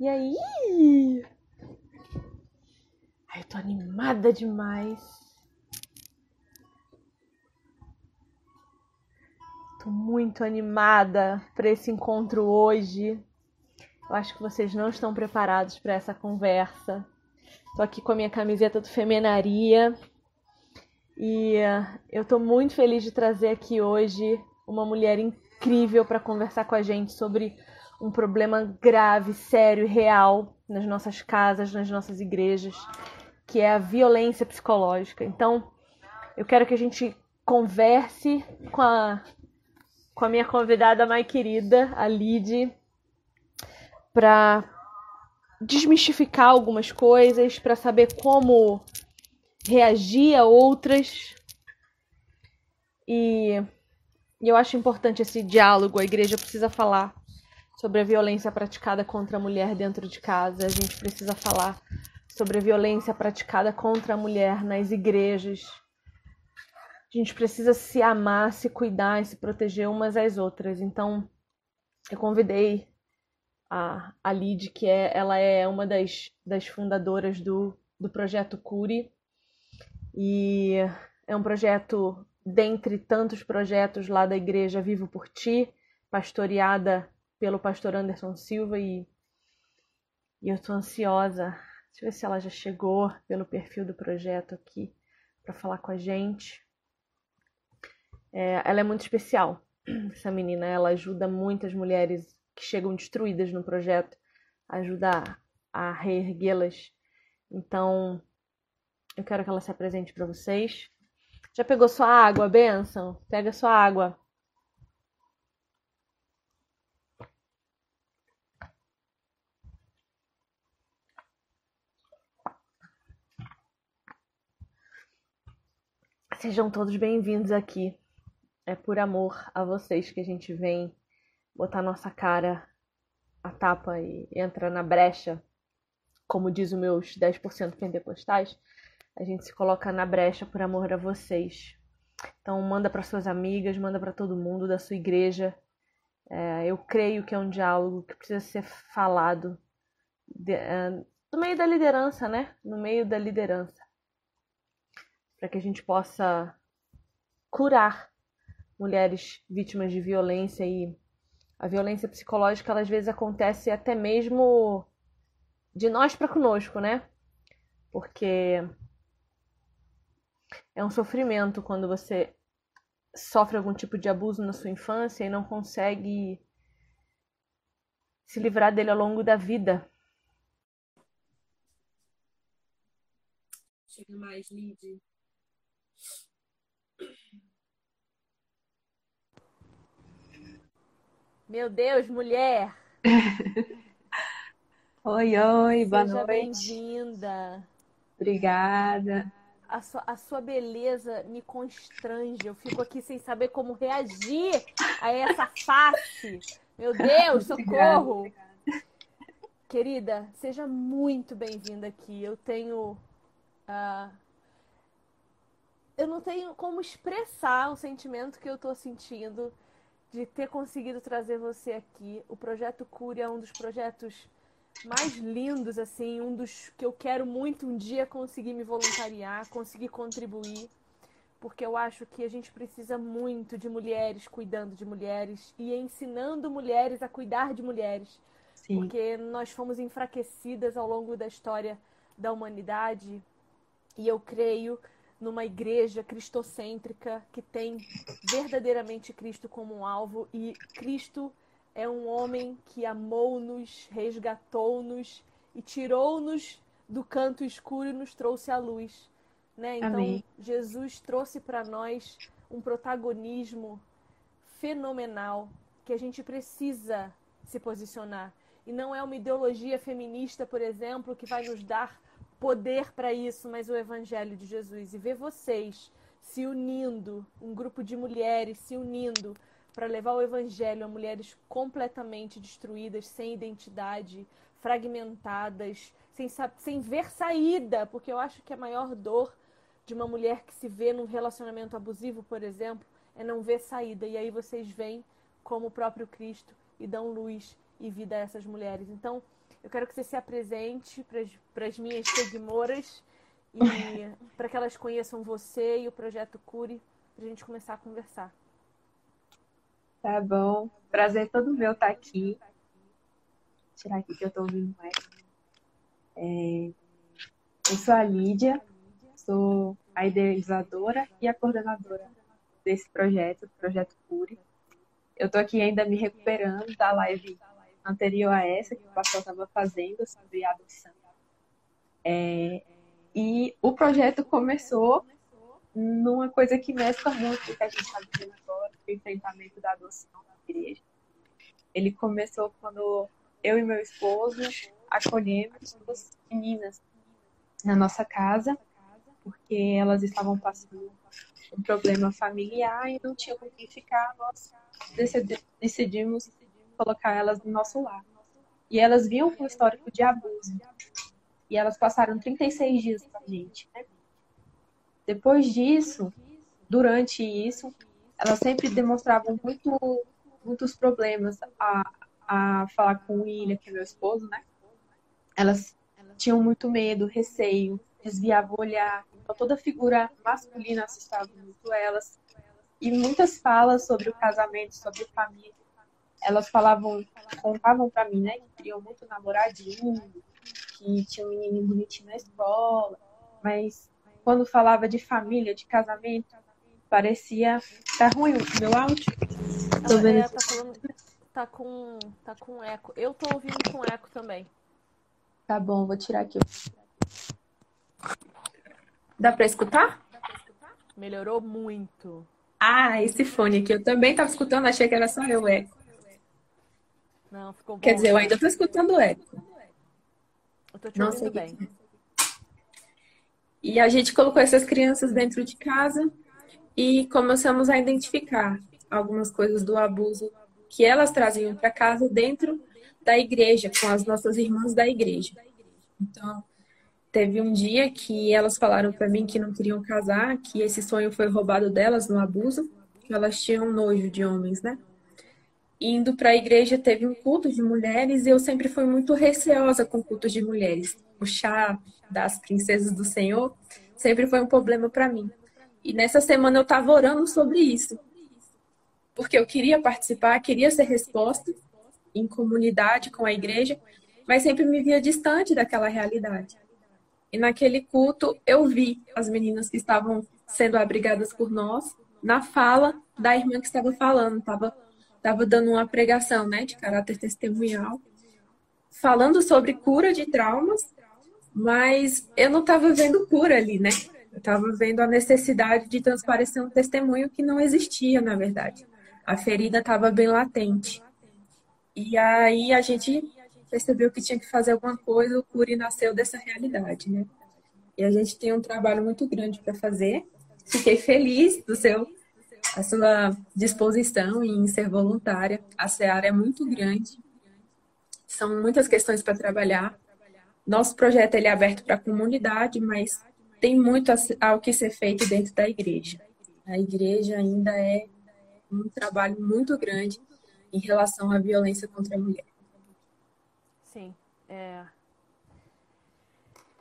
E aí? Eu tô animada demais. Tô muito animada para esse encontro hoje. Eu acho que vocês não estão preparados para essa conversa. Tô aqui com a minha camiseta do Femenaria. E uh, eu tô muito feliz de trazer aqui hoje uma mulher incrível para conversar com a gente sobre um problema grave, sério e real nas nossas casas, nas nossas igrejas, que é a violência psicológica. Então, eu quero que a gente converse com a, com a minha convidada mais querida, a Lid, para desmistificar algumas coisas, para saber como reagir a outras. E, e eu acho importante esse diálogo. A igreja precisa falar sobre a violência praticada contra a mulher dentro de casa. A gente precisa falar sobre a violência praticada contra a mulher nas igrejas. A gente precisa se amar, se cuidar e se proteger umas às outras. Então, eu convidei a, a Lid, que é, ela é uma das, das fundadoras do, do projeto Cure. E é um projeto, dentre tantos projetos lá da Igreja Vivo por Ti, pastoreada pelo pastor Anderson Silva. E, e eu estou ansiosa Deixa eu ver se ela já chegou pelo perfil do projeto aqui para falar com a gente. É, ela é muito especial, essa menina. Ela ajuda muitas mulheres que chegam destruídas no projeto, ajuda a reerguê-las. Então, eu quero que ela se apresente para vocês. Já pegou sua água, benção? Pega sua água. Sejam todos bem-vindos aqui. É por amor a vocês que a gente vem botar nossa cara a tapa e entra na brecha, como diz os meus 10% pentecostais, a gente se coloca na brecha por amor a vocês. Então manda para suas amigas, manda para todo mundo da sua igreja. É, eu creio que é um diálogo que precisa ser falado de, é, no meio da liderança, né? No meio da liderança para que a gente possa curar mulheres vítimas de violência e a violência psicológica ela, às vezes acontece até mesmo de nós para conosco, né? Porque é um sofrimento quando você sofre algum tipo de abuso na sua infância e não consegue se livrar dele ao longo da vida. Chega mais, Lid. Meu Deus, mulher! oi, oi, boa Seja noite. bem-vinda. Obrigada. A sua, a sua beleza me constrange. Eu fico aqui sem saber como reagir a essa face. Meu Deus, socorro! Obrigada. Querida, seja muito bem-vinda aqui. Eu tenho. Uh, eu não tenho como expressar o sentimento que eu tô sentindo de ter conseguido trazer você aqui. O projeto Cure é um dos projetos mais lindos, assim, um dos que eu quero muito um dia conseguir me voluntariar, conseguir contribuir, porque eu acho que a gente precisa muito de mulheres cuidando de mulheres e ensinando mulheres a cuidar de mulheres, Sim. porque nós fomos enfraquecidas ao longo da história da humanidade e eu creio numa igreja cristocêntrica que tem verdadeiramente Cristo como um alvo e Cristo é um homem que amou-nos, resgatou-nos e tirou-nos do canto escuro e nos trouxe à luz. Né? Então, Amém. Jesus trouxe para nós um protagonismo fenomenal que a gente precisa se posicionar. E não é uma ideologia feminista, por exemplo, que vai nos dar poder para isso, mas o Evangelho de Jesus. E ver vocês se unindo, um grupo de mulheres se unindo para levar o Evangelho a mulheres completamente destruídas, sem identidade, fragmentadas, sem, sem ver saída, porque eu acho que a maior dor de uma mulher que se vê num relacionamento abusivo, por exemplo, é não ver saída. E aí vocês vêm como o próprio Cristo e dão luz e vida a essas mulheres. Então, Eu quero que você se apresente para as minhas seguidoras e para que elas conheçam você e o projeto Cure, para a gente começar a conversar. Tá bom. Prazer todo meu estar aqui. Vou tirar aqui que eu estou ouvindo mais. É... Eu sou a Lídia, sou a idealizadora e a coordenadora desse projeto, do Projeto Cure. Eu estou aqui ainda me recuperando da live anterior a essa que o pastor estava fazendo sobre adoção. É, e o projeto começou numa coisa que mescla muito o que a gente está vivendo agora, o enfrentamento da adoção na igreja. Ele começou quando eu e meu esposo acolhemos duas meninas na nossa casa, porque elas estavam passando um problema familiar e não tinham com quem ficar. Nós decidimos colocar elas no nosso lar. E elas vinham com histórico de abuso. E elas passaram 36 dias com a gente. Depois disso, durante isso, elas sempre demonstravam muito, muitos problemas a, a falar com o William, que é meu esposo, né? Elas tinham muito medo, receio, desviavam o olhar. Então, toda figura masculina assustava muito elas. E muitas falas sobre o casamento, sobre família. Elas falavam, contavam para mim, né, que queriam muito namoradinho, que tinha um menino bonitinho na escola, mas quando falava de família, de casamento, parecia. Tá ruim o meu áudio? Tô vendo. É, tá, falando... tá, com... tá com eco. Eu tô ouvindo com eco também. Tá bom, vou tirar aqui. Dá pra escutar? Melhorou muito. Ah, esse fone aqui. Eu também tava escutando, achei que era só eu eco. Não, ficou bom. Quer dizer, eu ainda tô escutando eco. Eu tô te Não ouvindo bem. Que... E a gente colocou essas crianças dentro de casa e começamos a identificar algumas coisas do abuso que elas traziam para casa dentro da igreja, com as nossas irmãs da igreja. Então, teve um dia que elas falaram para mim que não queriam casar, que esse sonho foi roubado delas no abuso, que elas tinham nojo de homens, né? Indo para a igreja teve um culto de mulheres e eu sempre fui muito receosa com cultos de mulheres. O chá das princesas do Senhor sempre foi um problema para mim. E nessa semana eu estava orando sobre isso. Porque eu queria participar, queria ser resposta em comunidade com a igreja, mas sempre me via distante daquela realidade. E naquele culto eu vi as meninas que estavam sendo abrigadas por nós na fala da irmã que estava falando, estava tava dando uma pregação, né, de caráter testemunhal, falando sobre cura de traumas mas eu não estava vendo cura ali, né? Eu estava vendo a necessidade de transparecer um testemunho que não existia, na verdade. A ferida estava bem latente. E aí a gente percebeu que tinha que fazer alguma coisa, o Cure nasceu dessa realidade, né? E a gente tem um trabalho muito grande para fazer. Fiquei feliz do seu a sua disposição em ser voluntária. A Seara é muito grande. São muitas questões para trabalhar. Nosso projeto ele é aberto para a comunidade, mas tem muito ao que ser feito dentro da igreja. A igreja ainda é um trabalho muito grande em relação à violência contra a mulher. Sim, é.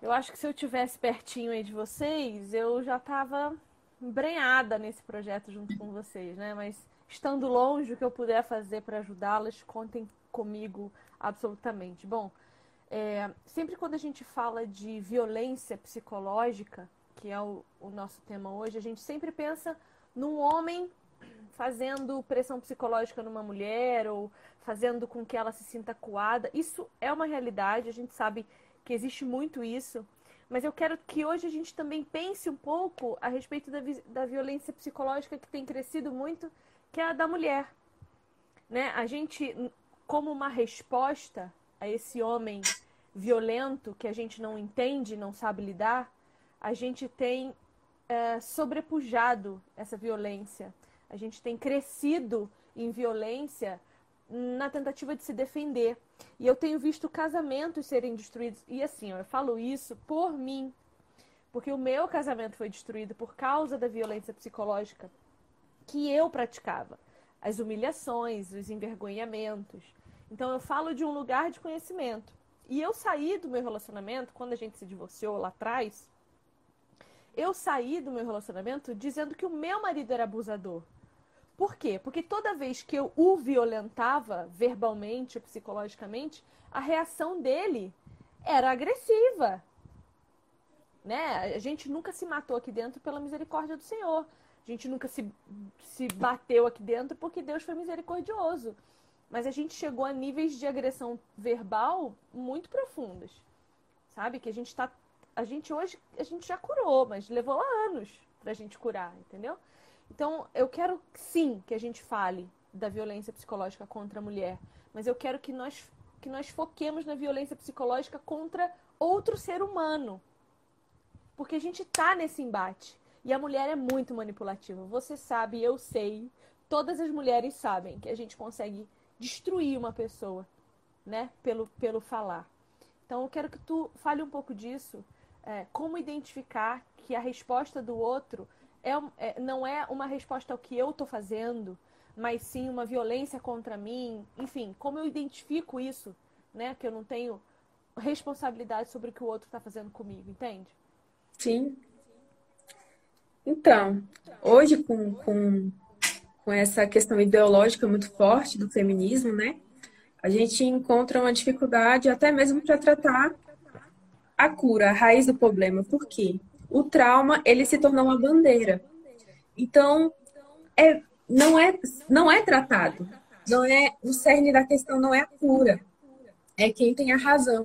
Eu acho que se eu tivesse pertinho aí de vocês, eu já estava embrenhada nesse projeto junto com vocês, né? Mas estando longe, o que eu puder fazer para ajudá-las, contem comigo absolutamente. Bom, é, sempre quando a gente fala de violência psicológica, que é o, o nosso tema hoje, a gente sempre pensa num homem fazendo pressão psicológica numa mulher ou fazendo com que ela se sinta coada. Isso é uma realidade, a gente sabe que existe muito isso. Mas eu quero que hoje a gente também pense um pouco a respeito da, da violência psicológica que tem crescido muito, que é a da mulher. Né? A gente, como uma resposta a esse homem violento que a gente não entende, não sabe lidar, a gente tem é, sobrepujado essa violência. A gente tem crescido em violência na tentativa de se defender. E eu tenho visto casamentos serem destruídos. E assim, eu falo isso por mim. Porque o meu casamento foi destruído por causa da violência psicológica que eu praticava. As humilhações, os envergonhamentos. Então eu falo de um lugar de conhecimento. E eu saí do meu relacionamento, quando a gente se divorciou lá atrás, eu saí do meu relacionamento dizendo que o meu marido era abusador. Por quê? Porque toda vez que eu o violentava verbalmente ou psicologicamente, a reação dele era agressiva. Né? A gente nunca se matou aqui dentro pela misericórdia do Senhor. A gente nunca se, se bateu aqui dentro porque Deus foi misericordioso. Mas a gente chegou a níveis de agressão verbal muito profundas. Sabe? Que a gente está. A gente hoje a gente já curou, mas levou anos pra gente curar, entendeu? Então, eu quero sim que a gente fale da violência psicológica contra a mulher, mas eu quero que nós que nós foquemos na violência psicológica contra outro ser humano. Porque a gente está nesse embate. E a mulher é muito manipulativa. Você sabe, eu sei, todas as mulheres sabem que a gente consegue destruir uma pessoa, né? Pelo, pelo falar. Então eu quero que tu fale um pouco disso. É, como identificar que a resposta do outro é, é, não é uma resposta ao que eu estou fazendo, mas sim uma violência contra mim. Enfim, como eu identifico isso, né? Que eu não tenho responsabilidade sobre o que o outro está fazendo comigo, entende? Sim. Então, hoje com, com com essa questão ideológica muito forte do feminismo, né? A gente encontra uma dificuldade até mesmo para tratar a cura, a raiz do problema. Por quê? O trauma, ele se tornou uma bandeira. Então, é, não, é, não é tratado. Não é O cerne da questão não é a cura. É quem tem a razão.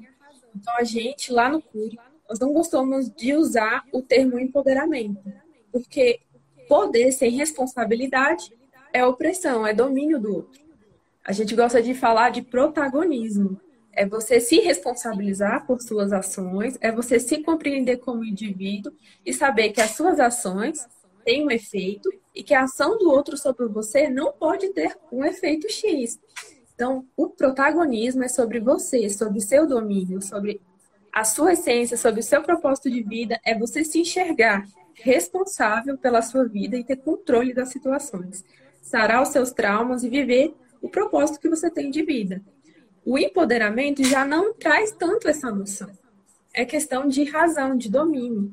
Então, a gente, lá no CURE, nós não gostamos de usar o termo empoderamento. Porque poder sem responsabilidade é opressão, é domínio do outro. A gente gosta de falar de protagonismo. É você se responsabilizar por suas ações, é você se compreender como indivíduo e saber que as suas ações têm um efeito e que a ação do outro sobre você não pode ter um efeito X. Então, o protagonismo é sobre você, sobre seu domínio, sobre a sua essência, sobre o seu propósito de vida, é você se enxergar responsável pela sua vida e ter controle das situações sarar os seus traumas e viver o propósito que você tem de vida. O empoderamento já não traz tanto essa noção. É questão de razão, de domínio.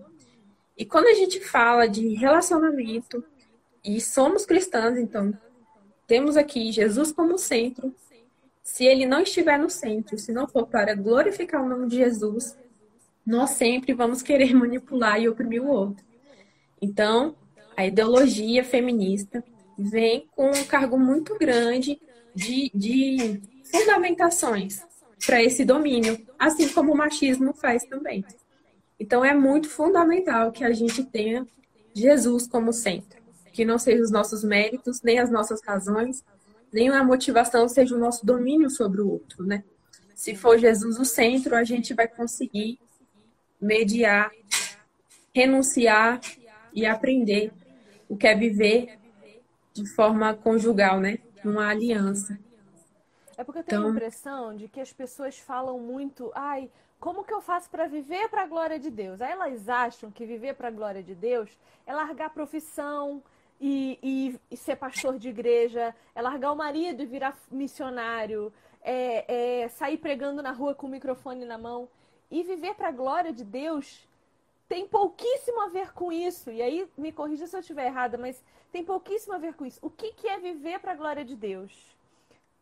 E quando a gente fala de relacionamento, e somos cristãs, então temos aqui Jesus como centro. Se ele não estiver no centro, se não for para glorificar o nome de Jesus, nós sempre vamos querer manipular e oprimir o outro. Então, a ideologia feminista vem com um cargo muito grande de, de fundamentações para esse domínio, assim como o machismo faz também. Então é muito fundamental que a gente tenha Jesus como centro, que não seja os nossos méritos, nem as nossas razões, nem a motivação seja o nosso domínio sobre o outro, né? Se for Jesus o centro, a gente vai conseguir mediar, renunciar e aprender o que é viver de forma conjugal, né? Uma aliança. É porque eu tenho então... a impressão de que as pessoas falam muito, ai, como que eu faço para viver para a glória de Deus? Aí elas acham que viver para a glória de Deus é largar a profissão e, e, e, ser pastor de igreja, é largar o marido e virar missionário, é, é sair pregando na rua com o microfone na mão. E viver para a glória de Deus tem pouquíssimo a ver com isso. E aí, me corrija se eu estiver errada, mas tem pouquíssimo a ver com isso. O que, que é viver para a glória de Deus?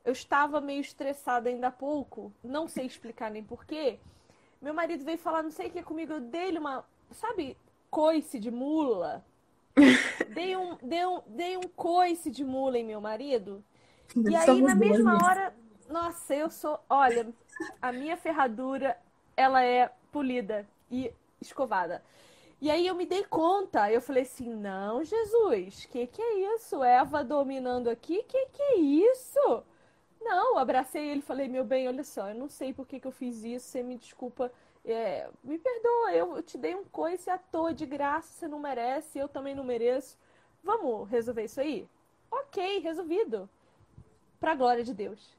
Eu estava meio estressada ainda há pouco, não sei explicar nem porquê. Meu marido veio falar não sei o que comigo, eu dei-lhe uma, sabe, coice de mula. dei, um, dei, um, dei um coice de mula em meu marido. E aí, na mesma hora, nossa, eu sou, olha, a minha ferradura, ela é polida e escovada. E aí eu me dei conta, eu falei assim, não, Jesus, que que é isso? Eva dominando aqui, que que é isso? Não, abracei ele falei, meu bem, olha só, eu não sei por que, que eu fiz isso, você me desculpa, é, me perdoa, eu, eu te dei um coice à toa, de graça, você não merece, eu também não mereço. Vamos resolver isso aí? Ok, resolvido. Pra glória de Deus.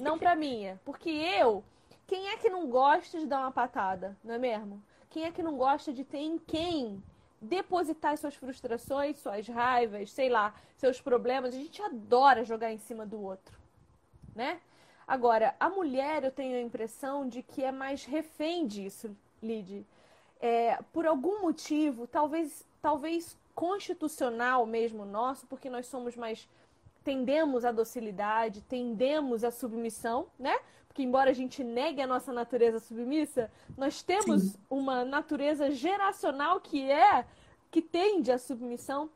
Não pra minha. Porque eu, quem é que não gosta de dar uma patada, não é mesmo? Quem é que não gosta de ter em quem depositar suas frustrações, suas raivas, sei lá, seus problemas? A gente adora jogar em cima do outro, né? Agora, a mulher, eu tenho a impressão de que é mais refém disso, Lid. É, por algum motivo, talvez, talvez constitucional mesmo nosso, porque nós somos mais tendemos à docilidade, tendemos à submissão, né? Porque embora a gente negue a nossa natureza submissa, nós temos Sim. uma natureza geracional que é que tende à submissão.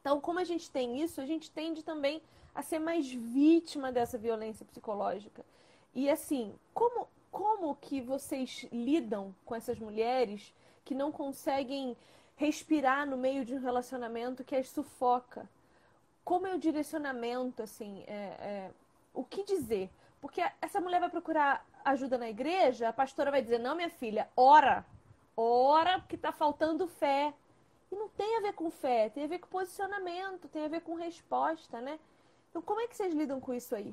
Então, como a gente tem isso, a gente tende também a ser mais vítima dessa violência psicológica. E assim, como como que vocês lidam com essas mulheres que não conseguem respirar no meio de um relacionamento que as sufoca? Como é o direcionamento, assim, é, é, o que dizer? Porque essa mulher vai procurar ajuda na igreja, a pastora vai dizer, não, minha filha, ora, ora, porque está faltando fé. E não tem a ver com fé, tem a ver com posicionamento, tem a ver com resposta, né? Então, como é que vocês lidam com isso aí?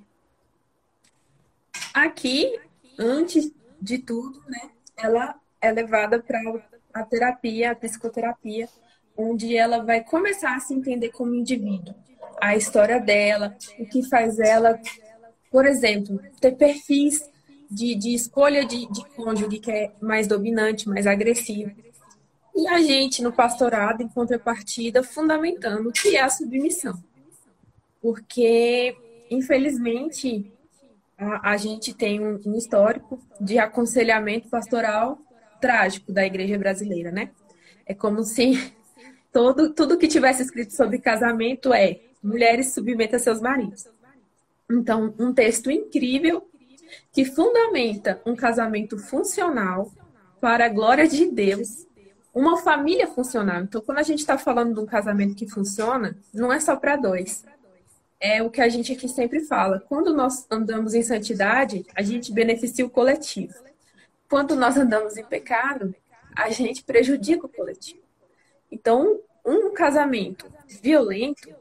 Aqui, antes de tudo, né, ela é levada para a terapia, a psicoterapia, onde ela vai começar a se entender como indivíduo, a história dela, o que faz ela, por exemplo, ter perfis de, de escolha de, de cônjuge que é mais dominante, mais agressivo. E a gente, no pastorado, em contrapartida, fundamentando o que é a submissão porque, infelizmente, a, a gente tem um, um histórico de aconselhamento pastoral trágico da igreja brasileira, né? É como se todo, tudo que tivesse escrito sobre casamento é mulheres submetam seus maridos. Então, um texto incrível que fundamenta um casamento funcional para a glória de Deus, uma família funcional. Então, quando a gente está falando de um casamento que funciona, não é só para dois, é o que a gente aqui sempre fala. Quando nós andamos em santidade, a gente beneficia o coletivo. Quando nós andamos em pecado, a gente prejudica o coletivo. Então, um casamento violento,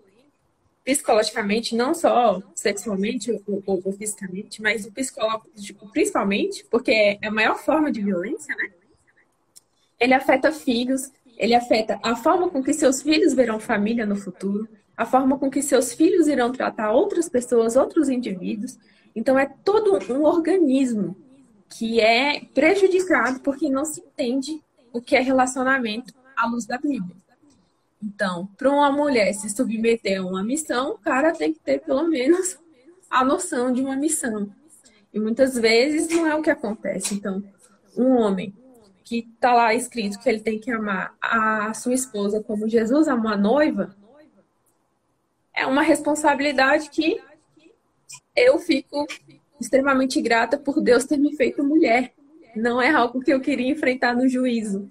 psicologicamente, não só sexualmente ou, ou, ou fisicamente, mas o psicológico principalmente, porque é a maior forma de violência, né? Ele afeta filhos, ele afeta a forma com que seus filhos verão família no futuro, a forma com que seus filhos irão tratar outras pessoas, outros indivíduos. Então, é todo um organismo que é prejudicado porque não se entende o que é relacionamento à luz da Bíblia. Então, para uma mulher se submeter a uma missão, o cara tem que ter pelo menos a noção de uma missão. E muitas vezes não é o que acontece. Então, um homem que está lá escrito que ele tem que amar a sua esposa como Jesus amou a noiva, é uma responsabilidade que eu fico extremamente grata por Deus ter me feito mulher. Não é algo que eu queria enfrentar no juízo.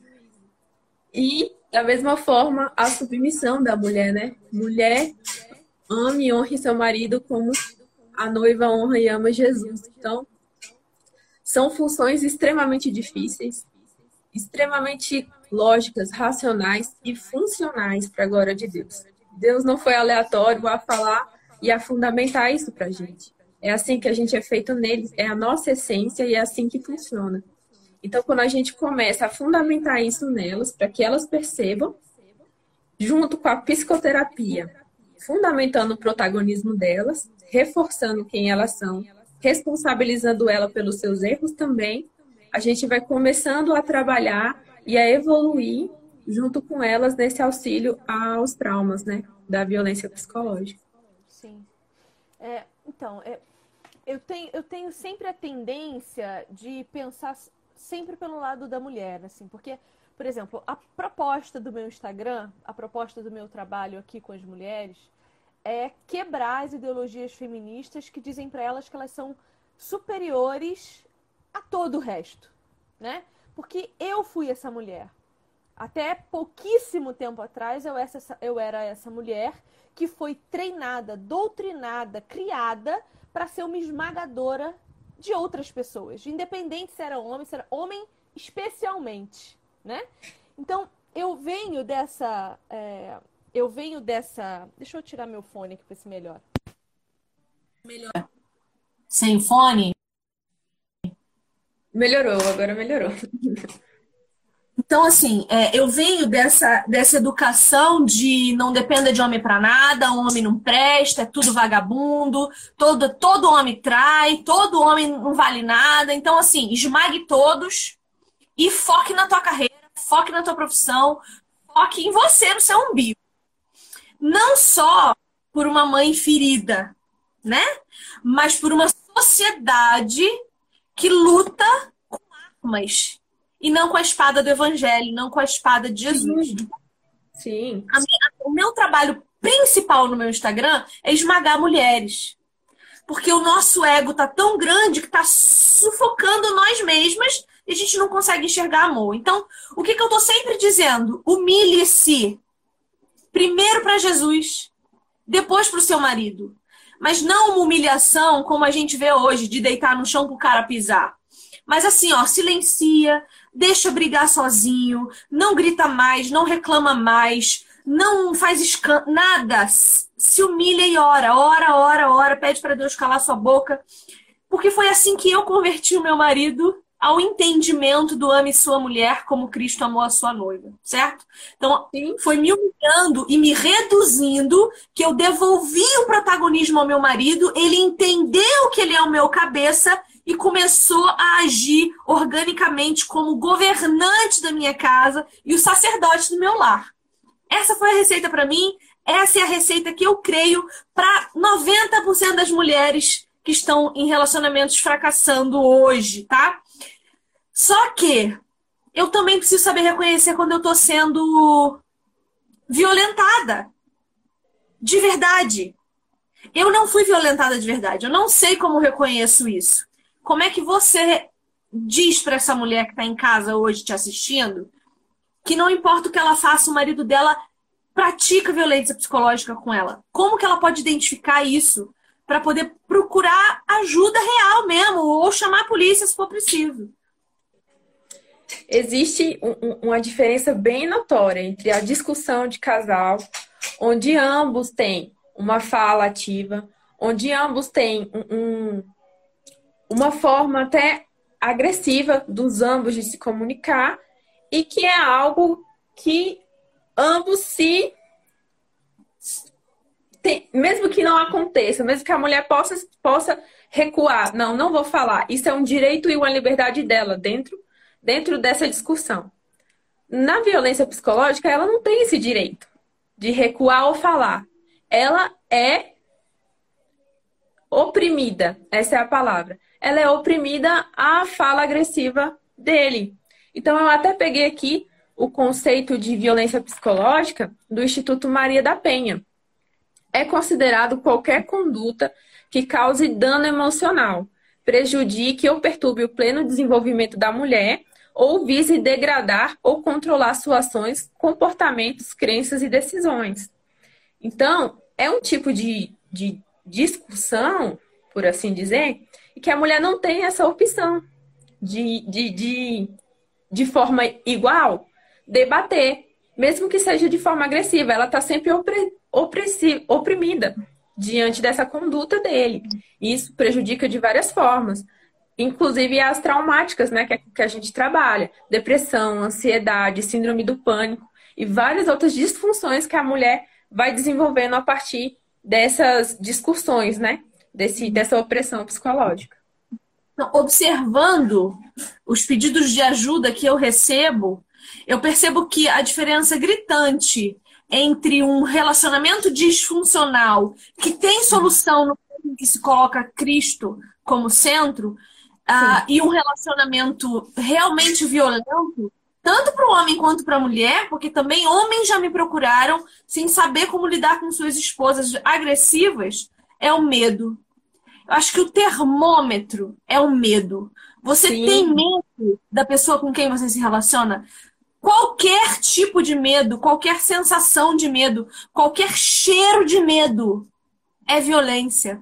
E, da mesma forma, a submissão da mulher, né? Mulher, ame e honre seu marido como a noiva honra e ama Jesus. Então, são funções extremamente difíceis, extremamente lógicas, racionais e funcionais para a glória de Deus. Deus não foi aleatório a falar e a fundamentar isso para a gente. É assim que a gente é feito nele, é a nossa essência e é assim que funciona. Então, quando a gente começa a fundamentar isso nelas, para que elas percebam, junto com a psicoterapia, fundamentando o protagonismo delas, reforçando quem elas são, responsabilizando ela pelos seus erros também, a gente vai começando a trabalhar e a evoluir junto com elas nesse auxílio aos traumas, né, da violência psicológica. Sim. É, então, é, eu, tenho, eu tenho sempre a tendência de pensar sempre pelo lado da mulher, assim, porque, por exemplo, a proposta do meu Instagram, a proposta do meu trabalho aqui com as mulheres, é quebrar as ideologias feministas que dizem para elas que elas são superiores a todo o resto, né? Porque eu fui essa mulher. Até pouquíssimo tempo atrás eu, essa, eu era essa mulher que foi treinada, doutrinada, criada para ser uma esmagadora de outras pessoas, independente se era homem, se era homem especialmente, né? Então eu venho dessa, é, eu venho dessa, deixa eu tirar meu fone aqui para ser melhor. Melhor. Sem fone? Melhorou, agora melhorou. Então, assim, é, eu venho dessa, dessa educação de não dependa de homem para nada, homem não presta, é tudo vagabundo, todo, todo homem trai, todo homem não vale nada. Então, assim, esmague todos e foque na tua carreira, foque na tua profissão, foque em você, no seu umbigo. Não só por uma mãe ferida, né? Mas por uma sociedade que luta com armas e não com a espada do evangelho, não com a espada de Jesus. Sim. Sim. Minha, o meu trabalho principal no meu Instagram é esmagar mulheres. Porque o nosso ego tá tão grande que tá sufocando nós mesmas e a gente não consegue enxergar amor. Então, o que, que eu tô sempre dizendo? Humilhe-se. Primeiro para Jesus, depois para o seu marido. Mas não uma humilhação como a gente vê hoje, de deitar no chão pro cara pisar. Mas assim, ó, silencia, deixa brigar sozinho, não grita mais, não reclama mais, não faz escan... nada. Se humilha e ora, ora, ora, ora, pede para Deus calar sua boca. Porque foi assim que eu converti o meu marido ao entendimento do ame sua mulher como Cristo amou a sua noiva, certo? Então, foi me humilhando e me reduzindo que eu devolvi o protagonismo ao meu marido, ele entendeu que ele é o meu cabeça e começou a agir organicamente como governante da minha casa e o sacerdote do meu lar. Essa foi a receita para mim, essa é a receita que eu creio para 90% das mulheres que estão em relacionamentos fracassando hoje, tá? Só que eu também preciso saber reconhecer quando eu estou sendo violentada. De verdade. Eu não fui violentada de verdade. Eu não sei como reconheço isso. Como é que você diz para essa mulher que está em casa hoje te assistindo que não importa o que ela faça, o marido dela pratica violência psicológica com ela? Como que ela pode identificar isso para poder procurar ajuda real mesmo ou chamar a polícia se for preciso? Existe um, uma diferença bem notória entre a discussão de casal, onde ambos têm uma fala ativa, onde ambos têm um, um uma forma até agressiva dos ambos de se comunicar e que é algo que ambos se tem, mesmo que não aconteça, mesmo que a mulher possa, possa recuar, não, não vou falar. Isso é um direito e uma liberdade dela dentro, dentro dessa discussão. Na violência psicológica, ela não tem esse direito de recuar ou falar. Ela é oprimida, essa é a palavra ela é oprimida à fala agressiva dele. Então, eu até peguei aqui o conceito de violência psicológica do Instituto Maria da Penha. É considerado qualquer conduta que cause dano emocional, prejudique ou perturbe o pleno desenvolvimento da mulher ou vise degradar ou controlar suas ações, comportamentos, crenças e decisões. Então, é um tipo de, de discussão, por assim dizer, que a mulher não tem essa opção de, de, de, de forma igual debater, mesmo que seja de forma agressiva. Ela está sempre opre, oprimida diante dessa conduta dele. Isso prejudica de várias formas, inclusive as traumáticas, né, que, é, que a gente trabalha: depressão, ansiedade, síndrome do pânico e várias outras disfunções que a mulher vai desenvolvendo a partir dessas discussões, né? Desse, dessa opressão psicológica. Então, observando os pedidos de ajuda que eu recebo, eu percebo que a diferença gritante entre um relacionamento disfuncional que tem solução no que se coloca Cristo como centro uh, e um relacionamento realmente violento, tanto para o homem quanto para a mulher, porque também homens já me procuraram sem saber como lidar com suas esposas agressivas, é o medo. Eu acho que o termômetro é o medo. Você Sim. tem medo da pessoa com quem você se relaciona? Qualquer tipo de medo, qualquer sensação de medo, qualquer cheiro de medo é violência.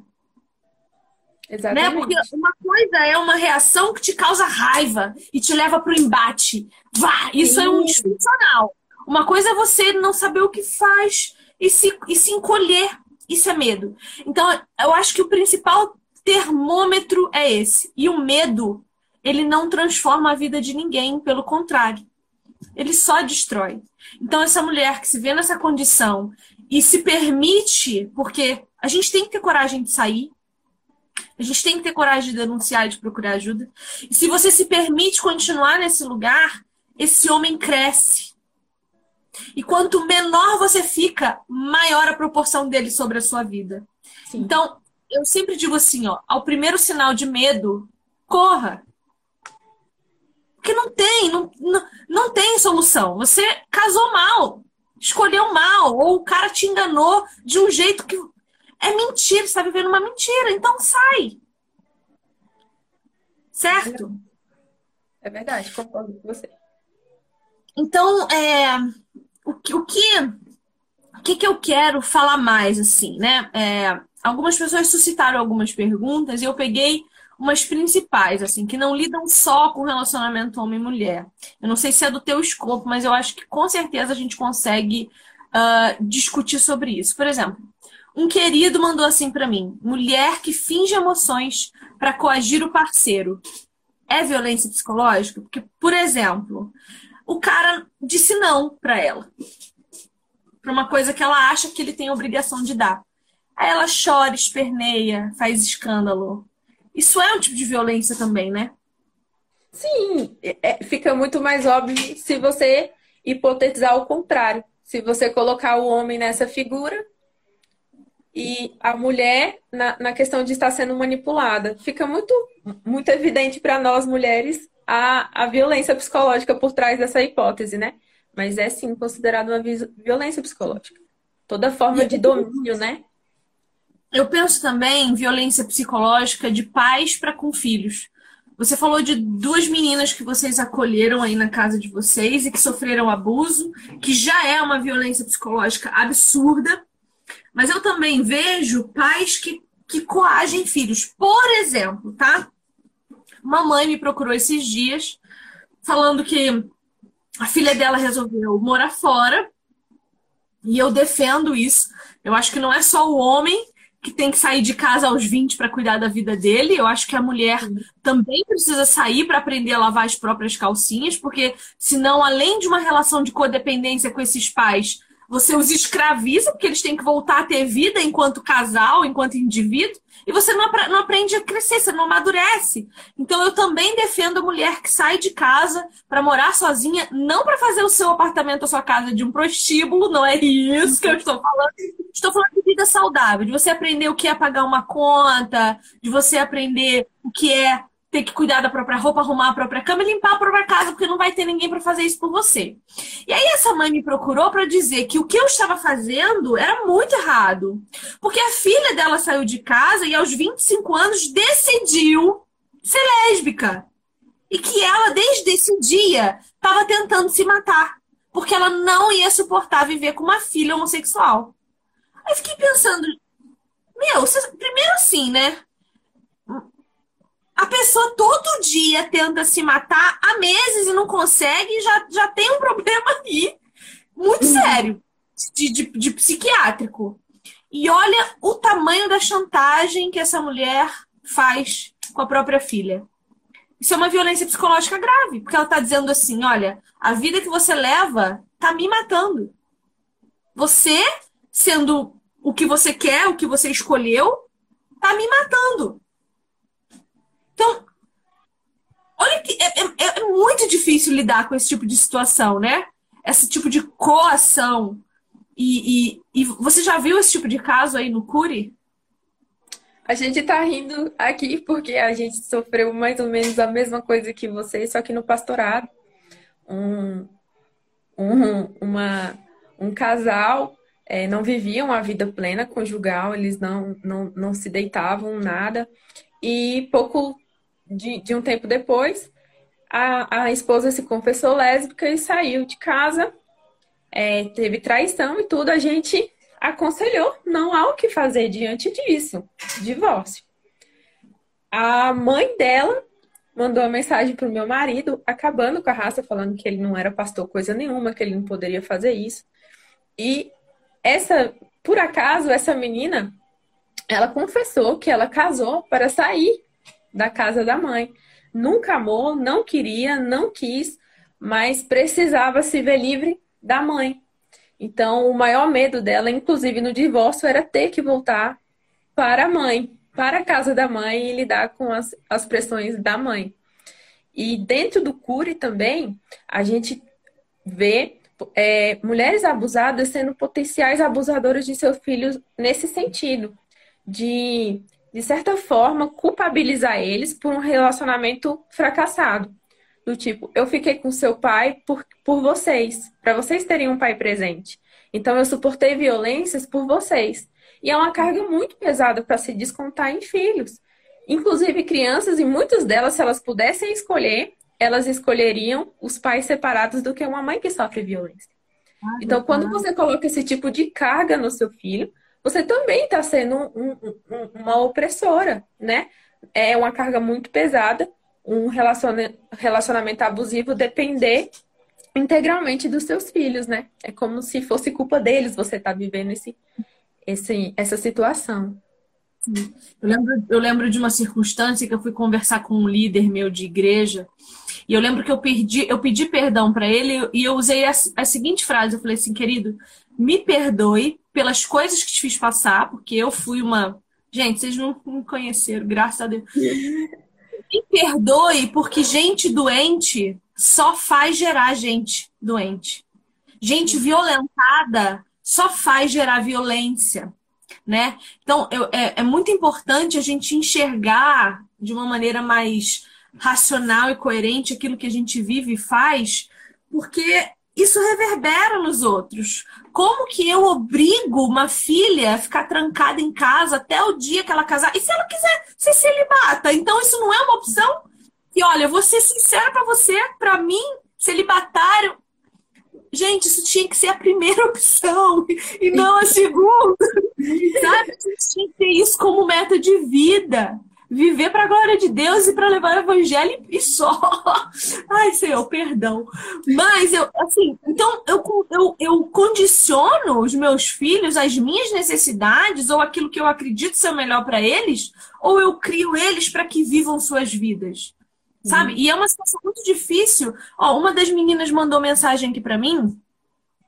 Exatamente. Né? Porque uma coisa é uma reação que te causa raiva e te leva para o embate. Vá, isso Sim. é um disfuncional. Uma coisa é você não saber o que faz e se, e se encolher isso é medo. Então, eu acho que o principal termômetro é esse. E o medo, ele não transforma a vida de ninguém, pelo contrário. ele só destrói. Então, essa mulher que se vê nessa condição e se permite, porque a gente tem que ter coragem de sair, a gente tem que ter coragem de denunciar e de procurar ajuda. E se você se permite continuar nesse lugar, esse homem cresce. E quanto menor você fica, maior a proporção dele sobre a sua vida. Sim. Então, eu sempre digo assim, ó, ao primeiro sinal de medo, corra. Porque não tem, não, não, não tem solução. Você casou mal, escolheu mal, ou o cara te enganou de um jeito que é mentira, você está vivendo uma mentira, então sai. Certo? É verdade, concordo com você. Então, é, o, que, o, que, o que, que eu quero falar mais, assim, né? É, algumas pessoas suscitaram algumas perguntas e eu peguei umas principais, assim, que não lidam só com relacionamento homem-mulher. Eu não sei se é do teu escopo, mas eu acho que com certeza a gente consegue uh, discutir sobre isso. Por exemplo, um querido mandou assim para mim: mulher que finge emoções para coagir o parceiro. É violência psicológica? Porque, por exemplo, o cara disse não para ela. Para uma coisa que ela acha que ele tem obrigação de dar. Aí ela chora, esperneia, faz escândalo. Isso é um tipo de violência também, né? Sim, é, é fica muito mais óbvio se você hipotetizar o contrário. Se você colocar o homem nessa figura e a mulher na, na questão de estar sendo manipulada. Fica muito, muito evidente para nós mulheres a, a violência psicológica por trás dessa hipótese, né? Mas é sim considerada uma violência psicológica. Toda forma de domínio, né? Eu penso também em violência psicológica de pais para com filhos. Você falou de duas meninas que vocês acolheram aí na casa de vocês e que sofreram abuso, que já é uma violência psicológica absurda. Mas eu também vejo pais que, que coagem filhos. Por exemplo, tá? Mamãe me procurou esses dias falando que a filha dela resolveu morar fora. E eu defendo isso. Eu acho que não é só o homem que tem que sair de casa aos 20 para cuidar da vida dele. Eu acho que a mulher também precisa sair para aprender a lavar as próprias calcinhas, porque senão, além de uma relação de codependência com esses pais, você os escraviza, porque eles têm que voltar a ter vida enquanto casal, enquanto indivíduo, e você não, não aprende a crescer, você não amadurece. Então eu também defendo a mulher que sai de casa para morar sozinha, não para fazer o seu apartamento, a sua casa de um prostíbulo, não é isso que eu estou falando. Estou falando de vida saudável, de você aprender o que é pagar uma conta, de você aprender o que é ter que cuidar da própria roupa, arrumar a própria cama e limpar a própria casa, porque não vai ter ninguém para fazer isso por você. E aí essa mãe me procurou para dizer que o que eu estava fazendo era muito errado. Porque a filha dela saiu de casa e aos 25 anos decidiu ser lésbica. E que ela, desde esse dia, estava tentando se matar. Porque ela não ia suportar viver com uma filha homossexual. Aí fiquei pensando, meu, primeiro assim, né? A pessoa todo dia tenta se matar há meses e não consegue, e já, já tem um problema aí muito uhum. sério de, de, de psiquiátrico. E olha o tamanho da chantagem que essa mulher faz com a própria filha. Isso é uma violência psicológica grave, porque ela está dizendo assim: olha, a vida que você leva está me matando. Você, sendo o que você quer, o que você escolheu, está me matando. Então, olha que é, é, é, muito difícil lidar com esse tipo de situação, né? Esse tipo de coação. E, e, e você já viu esse tipo de caso aí no Curi? A gente tá rindo aqui porque a gente sofreu mais ou menos a mesma coisa que vocês, só que no pastorado. Um, um, uma, um casal é, não viviam a vida plena conjugal, eles não, não, não se deitavam, nada. E pouco de, de um tempo depois, a, a esposa se confessou lésbica e saiu de casa. É, teve traição e tudo. A gente aconselhou, não há o que fazer diante disso. Divórcio. A mãe dela mandou uma mensagem para o meu marido, acabando com a raça, falando que ele não era pastor coisa nenhuma, que ele não poderia fazer isso. E essa, por acaso, essa menina, ela confessou que ela casou para sair da casa da mãe. Nunca amou, não queria, não quis. mas precisava se ver livre da mãe. Então, o maior medo dela, inclusive no divórcio, era ter que voltar para a mãe, para a casa da mãe e lidar com as, as pressões da mãe. E dentro do cure também, a gente vê é, mulheres abusadas sendo potenciais abusadoras de seus filhos nesse sentido, de, de certa forma, culpabilizar eles por um relacionamento fracassado. Do tipo, eu fiquei com seu pai por, por vocês, para vocês terem um pai presente. Então eu suportei violências por vocês. E é uma carga muito pesada para se descontar em filhos. Inclusive crianças, e muitas delas, se elas pudessem escolher, elas escolheriam os pais separados do que uma mãe que sofre violência. Ah, então, quando você coloca esse tipo de carga no seu filho, você também está sendo um, um, uma opressora, né? É uma carga muito pesada, um relacionamento abusivo depender integralmente dos seus filhos, né? É como se fosse culpa deles você estar tá vivendo esse, esse, essa situação. Eu lembro, eu lembro de uma circunstância que eu fui conversar com um líder meu de igreja e eu lembro que eu perdi, eu pedi perdão para ele e eu usei a, a, seguinte frase, eu falei assim, querido, me perdoe pelas coisas que te fiz passar, porque eu fui uma, gente, vocês não me conheceram, graças a Deus. me perdoe porque gente doente só faz gerar gente doente. Gente violentada só faz gerar violência né? Então, eu, é, é muito importante a gente enxergar de uma maneira mais racional e coerente aquilo que a gente vive e faz, porque isso reverbera nos outros. Como que eu obrigo uma filha a ficar trancada em casa até o dia que ela casar? E se ela quiser ser celibata? Então isso não é uma opção? E olha, vou ser sincera para você, para mim, celibatário Gente, isso tinha que ser a primeira opção e não a segunda. Sabe? A gente tinha que ter isso como meta de vida. Viver para a glória de Deus e para levar o evangelho e só. Ai, Senhor, perdão. Mas eu, assim, então eu, eu, eu condiciono os meus filhos às minhas necessidades ou aquilo que eu acredito ser melhor para eles, ou eu crio eles para que vivam suas vidas. Sabe? Uhum. E é uma situação muito difícil. Ó, uma das meninas mandou mensagem aqui para mim,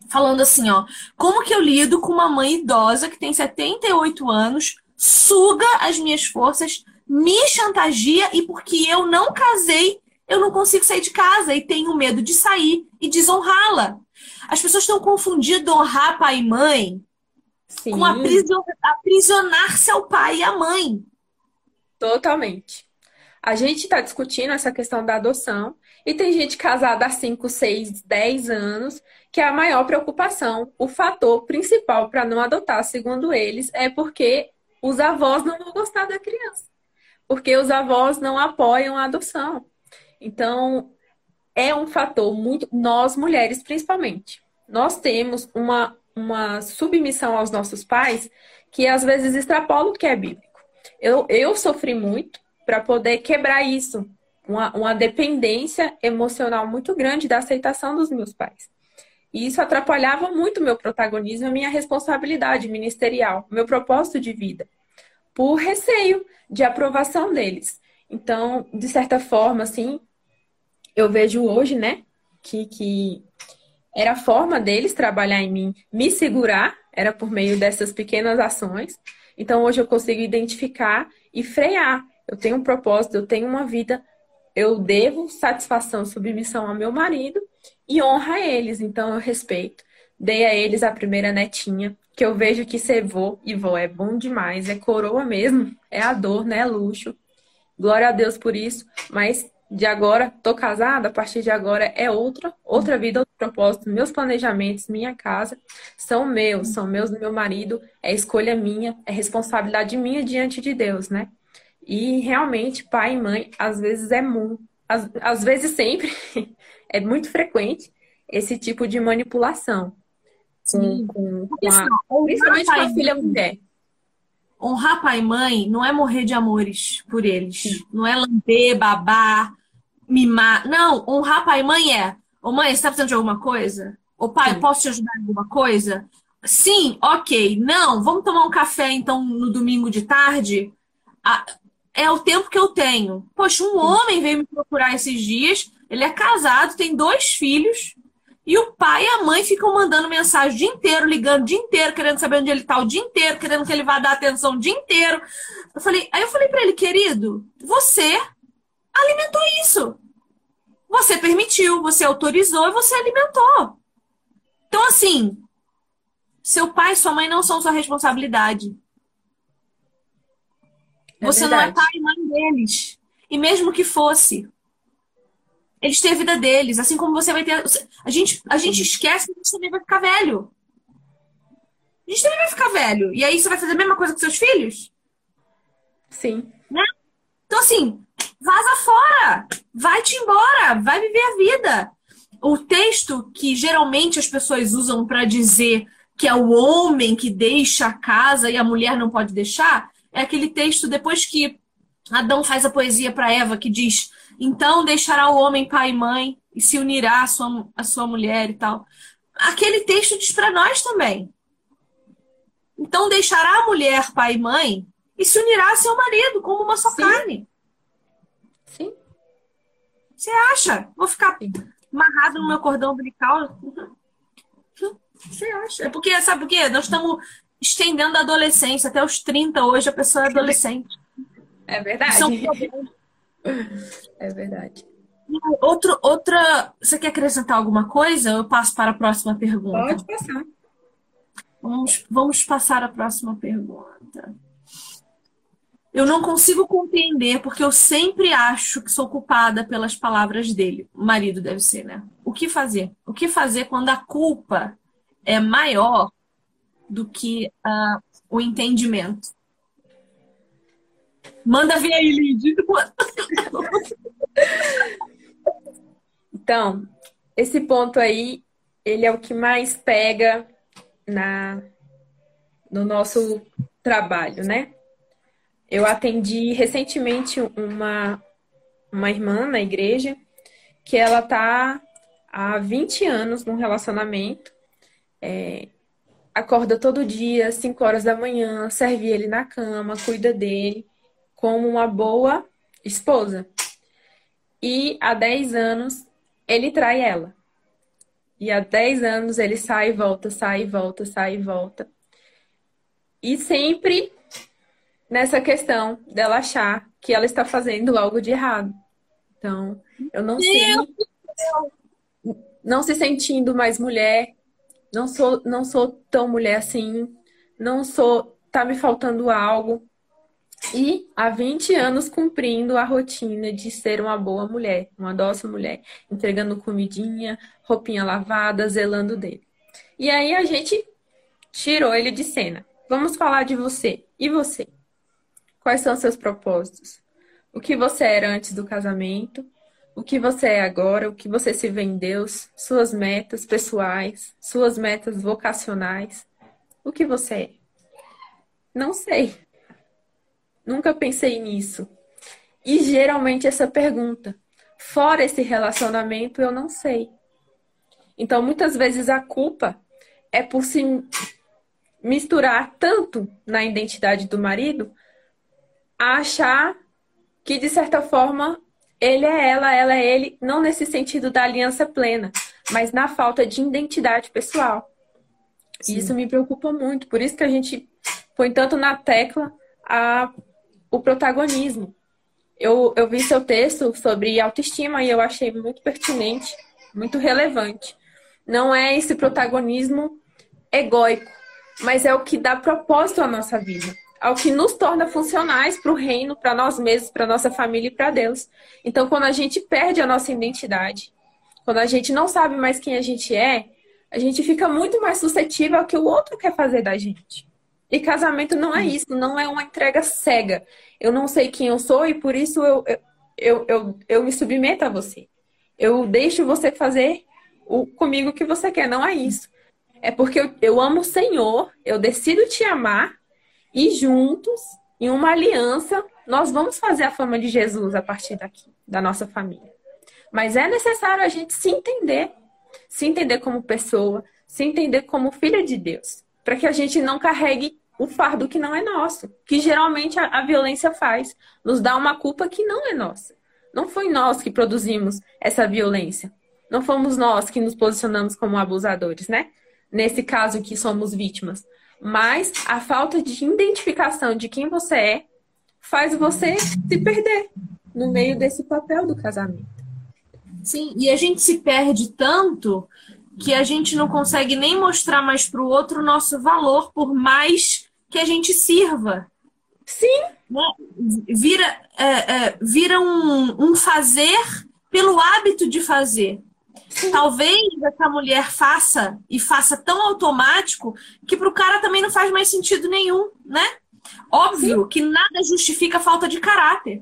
falando assim, ó, como que eu lido com uma mãe idosa que tem 78 anos, suga as minhas forças, me chantageia e porque eu não casei, eu não consigo sair de casa e tenho medo de sair e desonrá-la. As pessoas estão confundindo honrar pai e mãe Sim. com aprisionar-se ao pai e à mãe. Totalmente. A gente está discutindo essa questão da adoção e tem gente casada há 5, 6, 10 anos que é a maior preocupação, o fator principal para não adotar, segundo eles, é porque os avós não vão gostar da criança. Porque os avós não apoiam a adoção. Então, é um fator muito. Nós, mulheres, principalmente, nós temos uma, uma submissão aos nossos pais que às vezes extrapola o que é bíblico. Eu, eu sofri muito para poder quebrar isso, uma, uma dependência emocional muito grande da aceitação dos meus pais. E isso atrapalhava muito meu protagonismo, a minha responsabilidade ministerial, meu propósito de vida, por receio de aprovação deles. Então, de certa forma, assim, eu vejo hoje, né, que, que era a forma deles trabalhar em mim, me segurar, era por meio dessas pequenas ações. Então, hoje eu consigo identificar e frear eu tenho um propósito, eu tenho uma vida, eu devo satisfação, submissão ao meu marido e honra a eles. Então eu respeito. Dei a eles a primeira netinha, que eu vejo que ser vô e vó é bom demais, é coroa mesmo, é a dor, né? É luxo. Glória a Deus por isso, mas de agora, tô casada, a partir de agora é outra, outra vida, outro propósito. Meus planejamentos, minha casa, são meus, são meus do meu marido, é escolha minha, é responsabilidade minha diante de Deus, né? E realmente, pai e mãe, às vezes é muito, às, às vezes sempre, é muito frequente esse tipo de manipulação. Com, com, com a, principalmente com a filha mulher. Honrar pai e mãe não é morrer de amores por eles. Sim. Não é lamber, babar, mimar. Não, honrar pai e mãe é: Ô mãe, você tá precisando de alguma coisa? Ô pai, Sim. posso te ajudar em alguma coisa? Sim, ok. Não, vamos tomar um café então no domingo de tarde? é o tempo que eu tenho. Poxa, um homem veio me procurar esses dias Ele é casado, tem dois filhos, e o pai e a mãe ficam mandando mensagem o dia inteiro, ligando o dia inteiro, querendo saber onde ele tá o dia inteiro, querendo que ele vá dar atenção o dia inteiro. Eu falei, aí eu falei para ele, querido, você alimentou isso. Você permitiu, você autorizou e você alimentou. Então, assim, seu pai e sua mãe não são sua responsabilidade. É você verdade. não é pai e mãe deles. E mesmo que fosse, eles têm a vida deles, assim como você vai ter. A gente, a gente esquece que a gente também vai ficar velho. A gente também vai ficar velho. E aí você vai fazer a mesma coisa com seus filhos? Sim. Né? Então, assim, vaza fora! Vai-te embora! Vai viver a vida! O texto que geralmente as pessoas usam para dizer que é o homem que deixa a casa e a mulher não pode deixar, é aquele texto depois que Adão faz a poesia para Eva que diz: Então deixará o homem pai e mãe e se unirá à sua, à sua mulher e tal. Aquele texto diz para nós também. Então deixará a mulher pai e mãe e se unirá a seu marido como uma só Sim. carne. Sim. Você acha? Vou ficar amarrado no meu cordão umbilical? Você acha? É porque, sabe por quê? Nós estamos estendendo a adolescência. Até os 30 hoje a pessoa é adolescente. É verdade. São... É verdade. Outro, outra. Você quer acrescentar alguma coisa? Eu passo para a próxima pergunta. Pode passar. Vamos, vamos passar a próxima pergunta. Eu não consigo compreender porque eu sempre acho que sou culpada pelas palavras dele. O marido deve ser, né? O que fazer? O que fazer quando a culpa é maior do que uh, o entendimento? Manda ver aí, Lid. então, esse ponto aí, ele é o que mais pega na no nosso trabalho, né? Eu atendi recentemente uma, uma irmã na igreja que ela tá há 20 anos num relacionamento. É, acorda todo dia, 5 horas da manhã, serve ele na cama, cuida dele como uma boa esposa. E há 10 anos ele trai ela. E há 10 anos ele sai e volta, sai e volta, sai e volta. E sempre nessa questão dela achar que ela está fazendo algo de errado. Então, eu não sei. Não se sentindo mais mulher, não sou, não sou tão mulher assim, não sou, tá me faltando algo. E há 20 anos cumprindo a rotina de ser uma boa mulher, uma dócil mulher, entregando comidinha, roupinha lavada, zelando dele. E aí a gente tirou ele de cena. Vamos falar de você. E você? Quais são seus propósitos? O que você era antes do casamento? O que você é agora? O que você se Deus? Suas metas pessoais? Suas metas vocacionais? O que você é? Não sei. Nunca pensei nisso. E geralmente essa pergunta, fora esse relacionamento, eu não sei. Então, muitas vezes a culpa é por se misturar tanto na identidade do marido a achar que, de certa forma, ele é ela, ela é ele, não nesse sentido da aliança plena, mas na falta de identidade pessoal. Sim. E isso me preocupa muito. Por isso que a gente põe tanto na tecla a, o protagonismo. Eu, eu vi seu texto sobre autoestima e eu achei muito pertinente, muito relevante. Não é esse protagonismo egóico, mas é o que dá propósito à nossa vida ao que nos torna funcionais para o reino, para nós mesmos, para nossa família e para Deus. Então, quando a gente perde a nossa identidade, quando a gente não sabe mais quem a gente é, a gente fica muito mais suscetível ao que o outro quer fazer da gente. E casamento não é isso, não é uma entrega cega. Eu não sei quem eu sou e por isso eu, eu, eu, eu, eu me submeto a você. Eu deixo você fazer o, comigo o que você quer. Não é isso. É porque eu, eu amo o Senhor, eu decido te amar e juntos, em uma aliança, nós vamos fazer a fama de Jesus a partir daqui, da nossa família. Mas é necessário a gente se entender, se entender como pessoa, se entender como filha de Deus, para que a gente não carregue o fardo que não é nosso, que geralmente a, a, violência faz, nos dá uma culpa que não é nossa, Não foi nós que produzimos essa violência. Não fomos nós que nos posicionamos como abusadores, né? Nesse caso que somos vítimas. Mas a falta de identificação de quem você é faz você se perder no meio desse papel do casamento. Sim, e a gente se perde tanto que a gente não consegue nem mostrar mais para o outro o nosso valor, por mais que a gente sirva. Sim. Né? Vira, é, é, vira um, um fazer pelo hábito de fazer. Sim. Talvez essa mulher faça e faça tão automático que para o cara também não faz mais sentido nenhum, né? Óbvio Sim. que nada justifica a falta de caráter.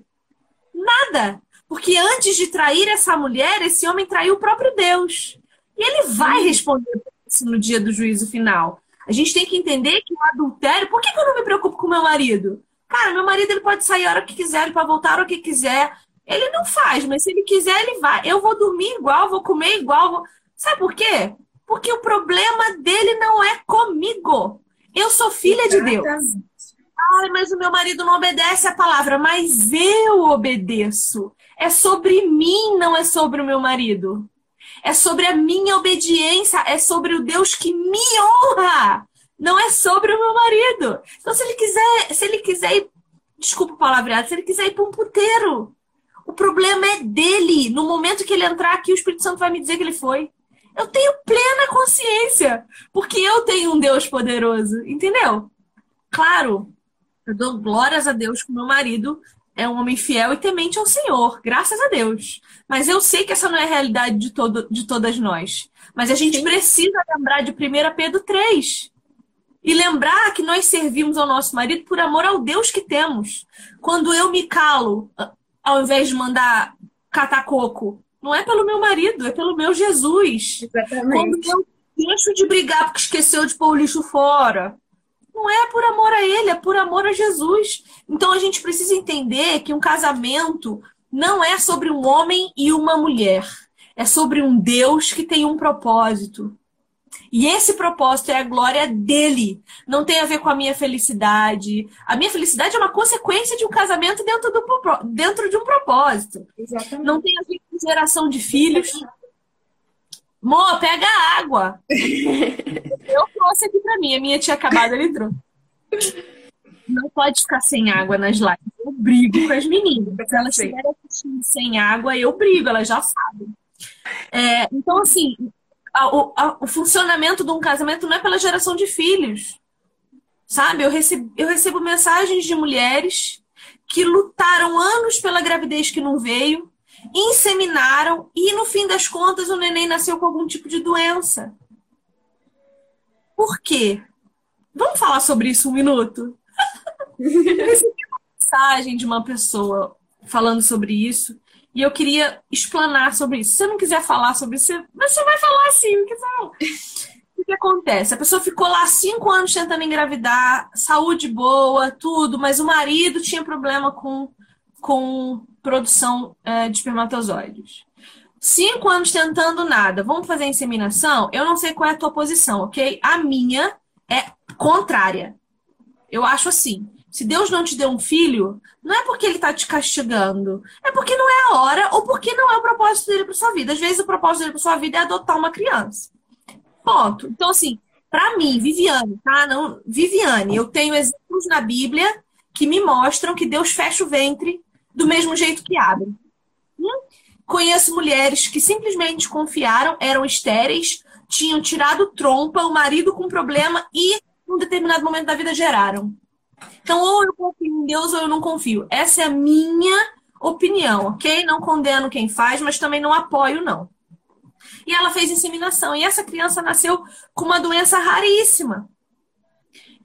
Nada. Porque antes de trair essa mulher, esse homem traiu o próprio Deus. E ele vai responder isso no dia do juízo final. A gente tem que entender que o adultério. Por que, que eu não me preocupo com meu marido? Cara, meu marido ele pode sair a hora que quiser, ele pode voltar a hora que quiser. Ele não faz, mas se ele quiser, ele vai. Eu vou dormir igual, vou comer igual. Vou... Sabe por quê? Porque o problema dele não é comigo. Eu sou filha de Deus. Ai, mas o meu marido não obedece a palavra, mas eu obedeço. É sobre mim, não é sobre o meu marido. É sobre a minha obediência, é sobre o Deus que me honra. Não é sobre o meu marido. Então, se ele quiser, se ele quiser ir, desculpa o palavreado, se ele quiser ir para um puteiro, o problema é dele. No momento que ele entrar aqui, o Espírito Santo vai me dizer que ele foi. Eu tenho plena consciência, porque eu tenho um Deus poderoso, entendeu? Claro, eu dou glórias a Deus que meu marido é um homem fiel e temente ao Senhor, graças a Deus. Mas eu sei que essa não é a realidade de, todo, de todas nós. Mas a gente Sim. precisa lembrar de 1 Pedro 3. E lembrar que nós servimos ao nosso marido por amor ao Deus que temos. Quando eu me calo, ao invés de mandar catar coco, não é pelo meu marido, é pelo meu Jesus. Exatamente. Quando eu deixo de brigar porque esqueceu de pôr o lixo fora, não é por amor a ele, é por amor a Jesus. Então a gente precisa entender que um casamento não é sobre um homem e uma mulher. É sobre um Deus que tem um propósito. E esse propósito é a glória dele. Não tem a ver com a minha felicidade. A minha felicidade é uma consequência de um casamento dentro, do, dentro de um propósito. Exatamente. Não tem a ver com geração de filhos. Mô, pega água. eu trouxe aqui pra mim. A minha tinha acabado, ele trouxe. Não pode ficar sem água nas lives. Eu brigo com as meninas. Se elas estiverem assistindo sem água, eu brigo, elas já sabem. É, então, assim, a, a, o funcionamento de um casamento não é pela geração de filhos. Sabe? Eu recebo, eu recebo mensagens de mulheres que lutaram anos pela gravidez que não veio, inseminaram e, no fim das contas, o neném nasceu com algum tipo de doença. Por quê? Vamos falar sobre isso um minuto? eu recebi uma mensagem de uma pessoa falando sobre isso e eu queria explanar sobre isso. Se você não quiser falar sobre isso, você vai falar assim, o que não? O que acontece? A pessoa ficou lá cinco anos tentando engravidar, saúde boa, tudo, mas o marido tinha problema com, com produção é, de espermatozoides. Cinco anos tentando nada. Vamos fazer inseminação? Eu não sei qual é a tua posição, ok? A minha é contrária. Eu acho assim. Se Deus não te deu um filho, não é porque ele está te castigando, é porque não é a hora ou porque não é o propósito dele para sua vida. Às vezes o propósito dele para sua vida é adotar uma criança. Ponto. Então assim, para mim, Viviane, tá? Não, Viviane, eu tenho exemplos na Bíblia que me mostram que Deus fecha o ventre do mesmo jeito que abre. Conheço mulheres que simplesmente confiaram, eram estéreis, tinham tirado trompa, o marido com problema e, num determinado momento da vida, geraram. Então, ou eu confio em Deus ou eu não confio. Essa é a minha opinião, ok? Não condeno quem faz, mas também não apoio, não. E ela fez inseminação. E essa criança nasceu com uma doença raríssima.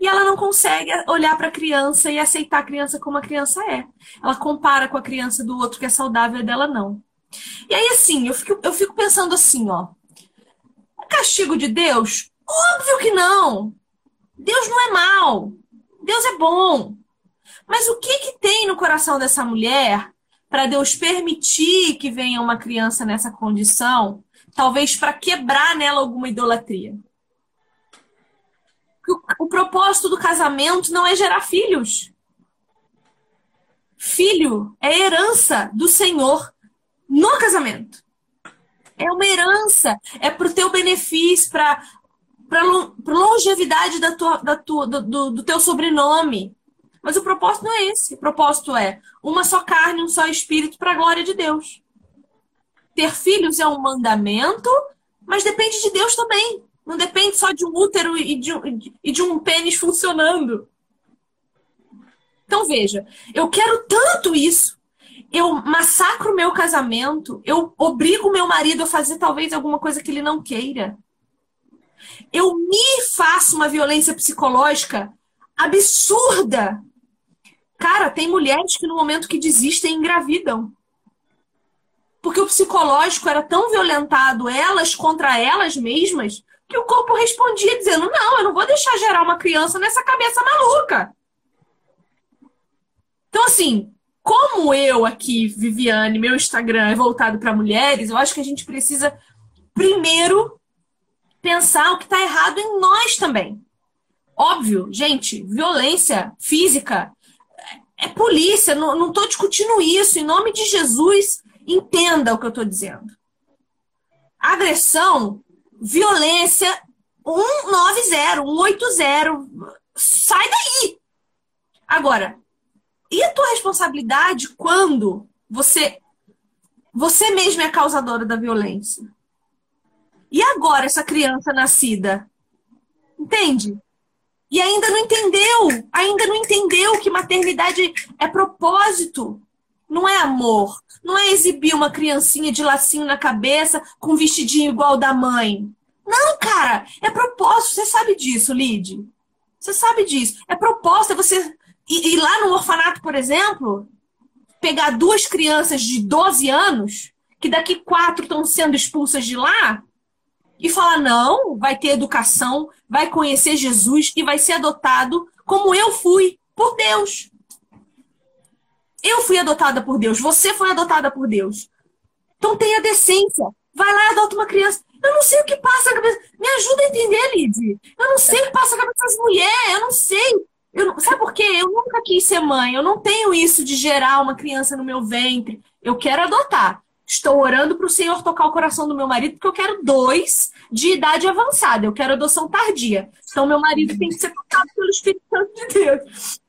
E ela não consegue olhar para a criança e aceitar a criança como a criança é. Ela compara com a criança do outro que é saudável e dela não. E aí, assim, eu fico, eu fico pensando assim, ó. Castigo de Deus? Óbvio que não. Deus não é mal. Deus é bom. Mas o que, que tem no coração dessa mulher para Deus permitir que venha uma criança nessa condição? Talvez para quebrar nela alguma idolatria. O, o propósito do casamento não é gerar filhos. Filho é herança do Senhor. No casamento. É uma herança, é pro teu benefício, para para longevidade da tua, da tua, do, do, do teu sobrenome. Mas o propósito não é esse. O propósito é uma só carne, um só espírito para a glória de Deus. Ter filhos é um mandamento, mas depende de Deus também. Não depende só de um útero e de e de um pênis funcionando. Então veja, eu quero tanto isso. Eu massacro o meu casamento, eu obrigo meu marido a fazer talvez alguma coisa que ele não queira. Eu me faço uma violência psicológica absurda. Cara, tem mulheres que no momento que desistem engravidam. Porque o psicológico era tão violentado, elas contra elas mesmas, que o corpo respondia dizendo: Não, eu não vou deixar gerar uma criança nessa cabeça maluca. Então, assim, como eu aqui, Viviane, meu Instagram é voltado para mulheres, eu acho que a gente precisa primeiro pensar o que está errado em nós também. Óbvio, gente, violência física é polícia, não estou discutindo isso. Em nome de Jesus, entenda o que eu estou dizendo. Agressão, violência, 190, 180, sai daí. Agora, e a tua responsabilidade quando você você mesmo é causadora da violência? E agora essa criança nascida? Entende? E ainda não entendeu, ainda não entendeu que maternidade é propósito, não é amor, não é exibir uma criancinha de lacinho na cabeça com vestidinho igual da mãe. Não, cara, é propósito, você sabe disso, Lid. Você sabe disso. É propósito, é você ir lá no orfanato, por exemplo, pegar duas crianças de 12 anos, que daqui quatro estão sendo expulsas de lá, e falar: não, vai ter educação, vai conhecer Jesus e vai ser adotado como eu fui por Deus. Eu fui adotada por Deus, você foi adotada por Deus. Então tenha decência. Vai lá e adota uma criança. Eu não sei o que passa na cabeça. Me ajuda a entender, Lid. Eu não sei o que passa na cabeça das mulheres. Eu não sei. Eu. Sabe por quê? Eu nunca quis ser mãe. Eu não tenho isso de gerar uma criança no meu ventre. Eu quero adotar. Estou orando para o Senhor tocar o coração do meu marido, porque eu quero dois de idade avançada. Eu quero adoção tardia. Então, meu marido tem que ser tocado pelo Espírito Santo de Deus.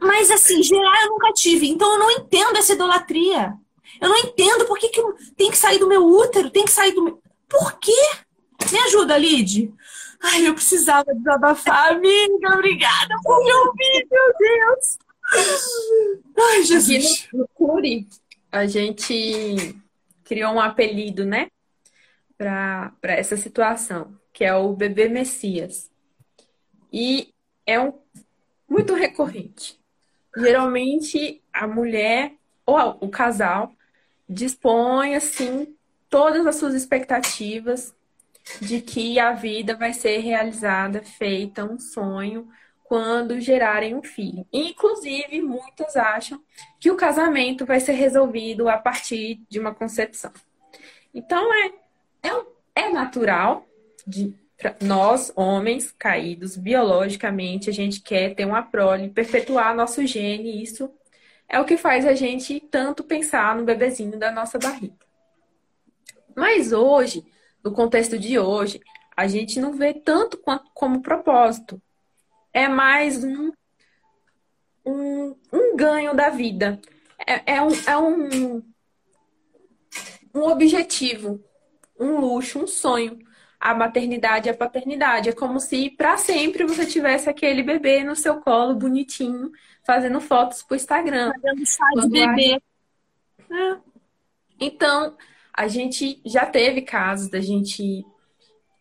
Mas, assim, gerar eu nunca tive. Então, eu não entendo essa idolatria. Eu não entendo por que, que tem que sair do meu útero, tem que sair do meu. Por quê? Me ajuda, Lid. Ai, eu precisava desabafar, amiga. Obrigada por me ouvir, meu Deus. Ai, Jesus. Aqui no Curi, a gente criou um apelido, né? Para essa situação, que é o bebê Messias. E é um muito recorrente. Geralmente a mulher ou o casal dispõe assim todas as suas expectativas de que a vida vai ser realizada, feita um sonho quando gerarem um filho. Inclusive, muitas acham que o casamento vai ser resolvido a partir de uma concepção. Então, é, é, é natural de nós, homens caídos biologicamente, a gente quer ter uma prole, perpetuar nosso gene, isso é o que faz a gente tanto pensar no bebezinho da nossa barriga. Mas hoje, no contexto de hoje, a gente não vê tanto quanto como propósito é mais um, um, um ganho da vida. É, é, um, é um, um objetivo, um luxo, um sonho. A maternidade e a paternidade. É como se para sempre você tivesse aquele bebê no seu colo, bonitinho, fazendo fotos pro Instagram. Fazendo chá de bebê. É. Então, a gente já teve casos da gente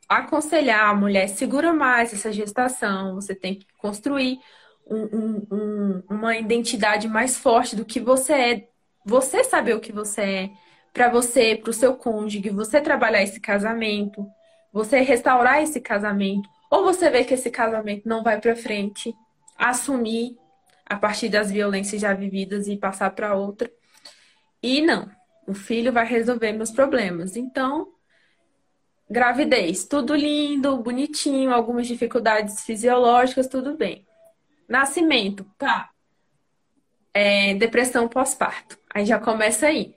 aconselhar a mulher, segura mais essa gestação, você tem que construir um, um, um, uma identidade mais forte do que você é, você saber o que você é, para você, para o seu cônjuge, você trabalhar esse casamento, você restaurar esse casamento, ou você vê que esse casamento não vai para frente, assumir a partir das violências já vividas e passar para outra. E não, o filho vai resolver meus problemas. Então, Gravidez, tudo lindo, bonitinho, algumas dificuldades fisiológicas, tudo bem. Nascimento, tá. É, depressão pós-parto. Aí já começa aí.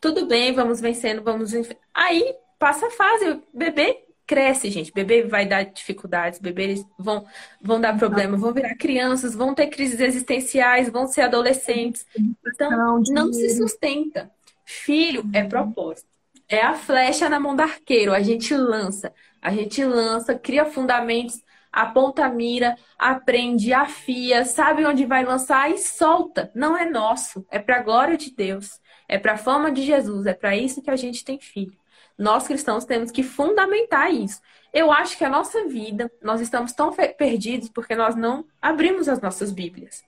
tudo bem, vamos vencendo, vamos. Aí passa a fase, o bebê cresce, gente. Bebê vai dar dificuldades, bebês vão, vão dar problema, vão virar crianças, vão ter crises existenciais, vão ser adolescentes. Então, não se sustenta. Filho é propósito. É a flecha na mão do arqueiro. A gente lança, a gente lança, cria fundamentos, aponta a mira, aprende, afia, sabe onde vai lançar e solta. Não é nosso, é para a glória de Deus, é para a fama de Jesus, é para isso que a gente tem filho. Nós cristãos temos que fundamentar isso. Eu acho que a nossa vida, nós estamos tão perdidos porque nós não abrimos as nossas Bíblias.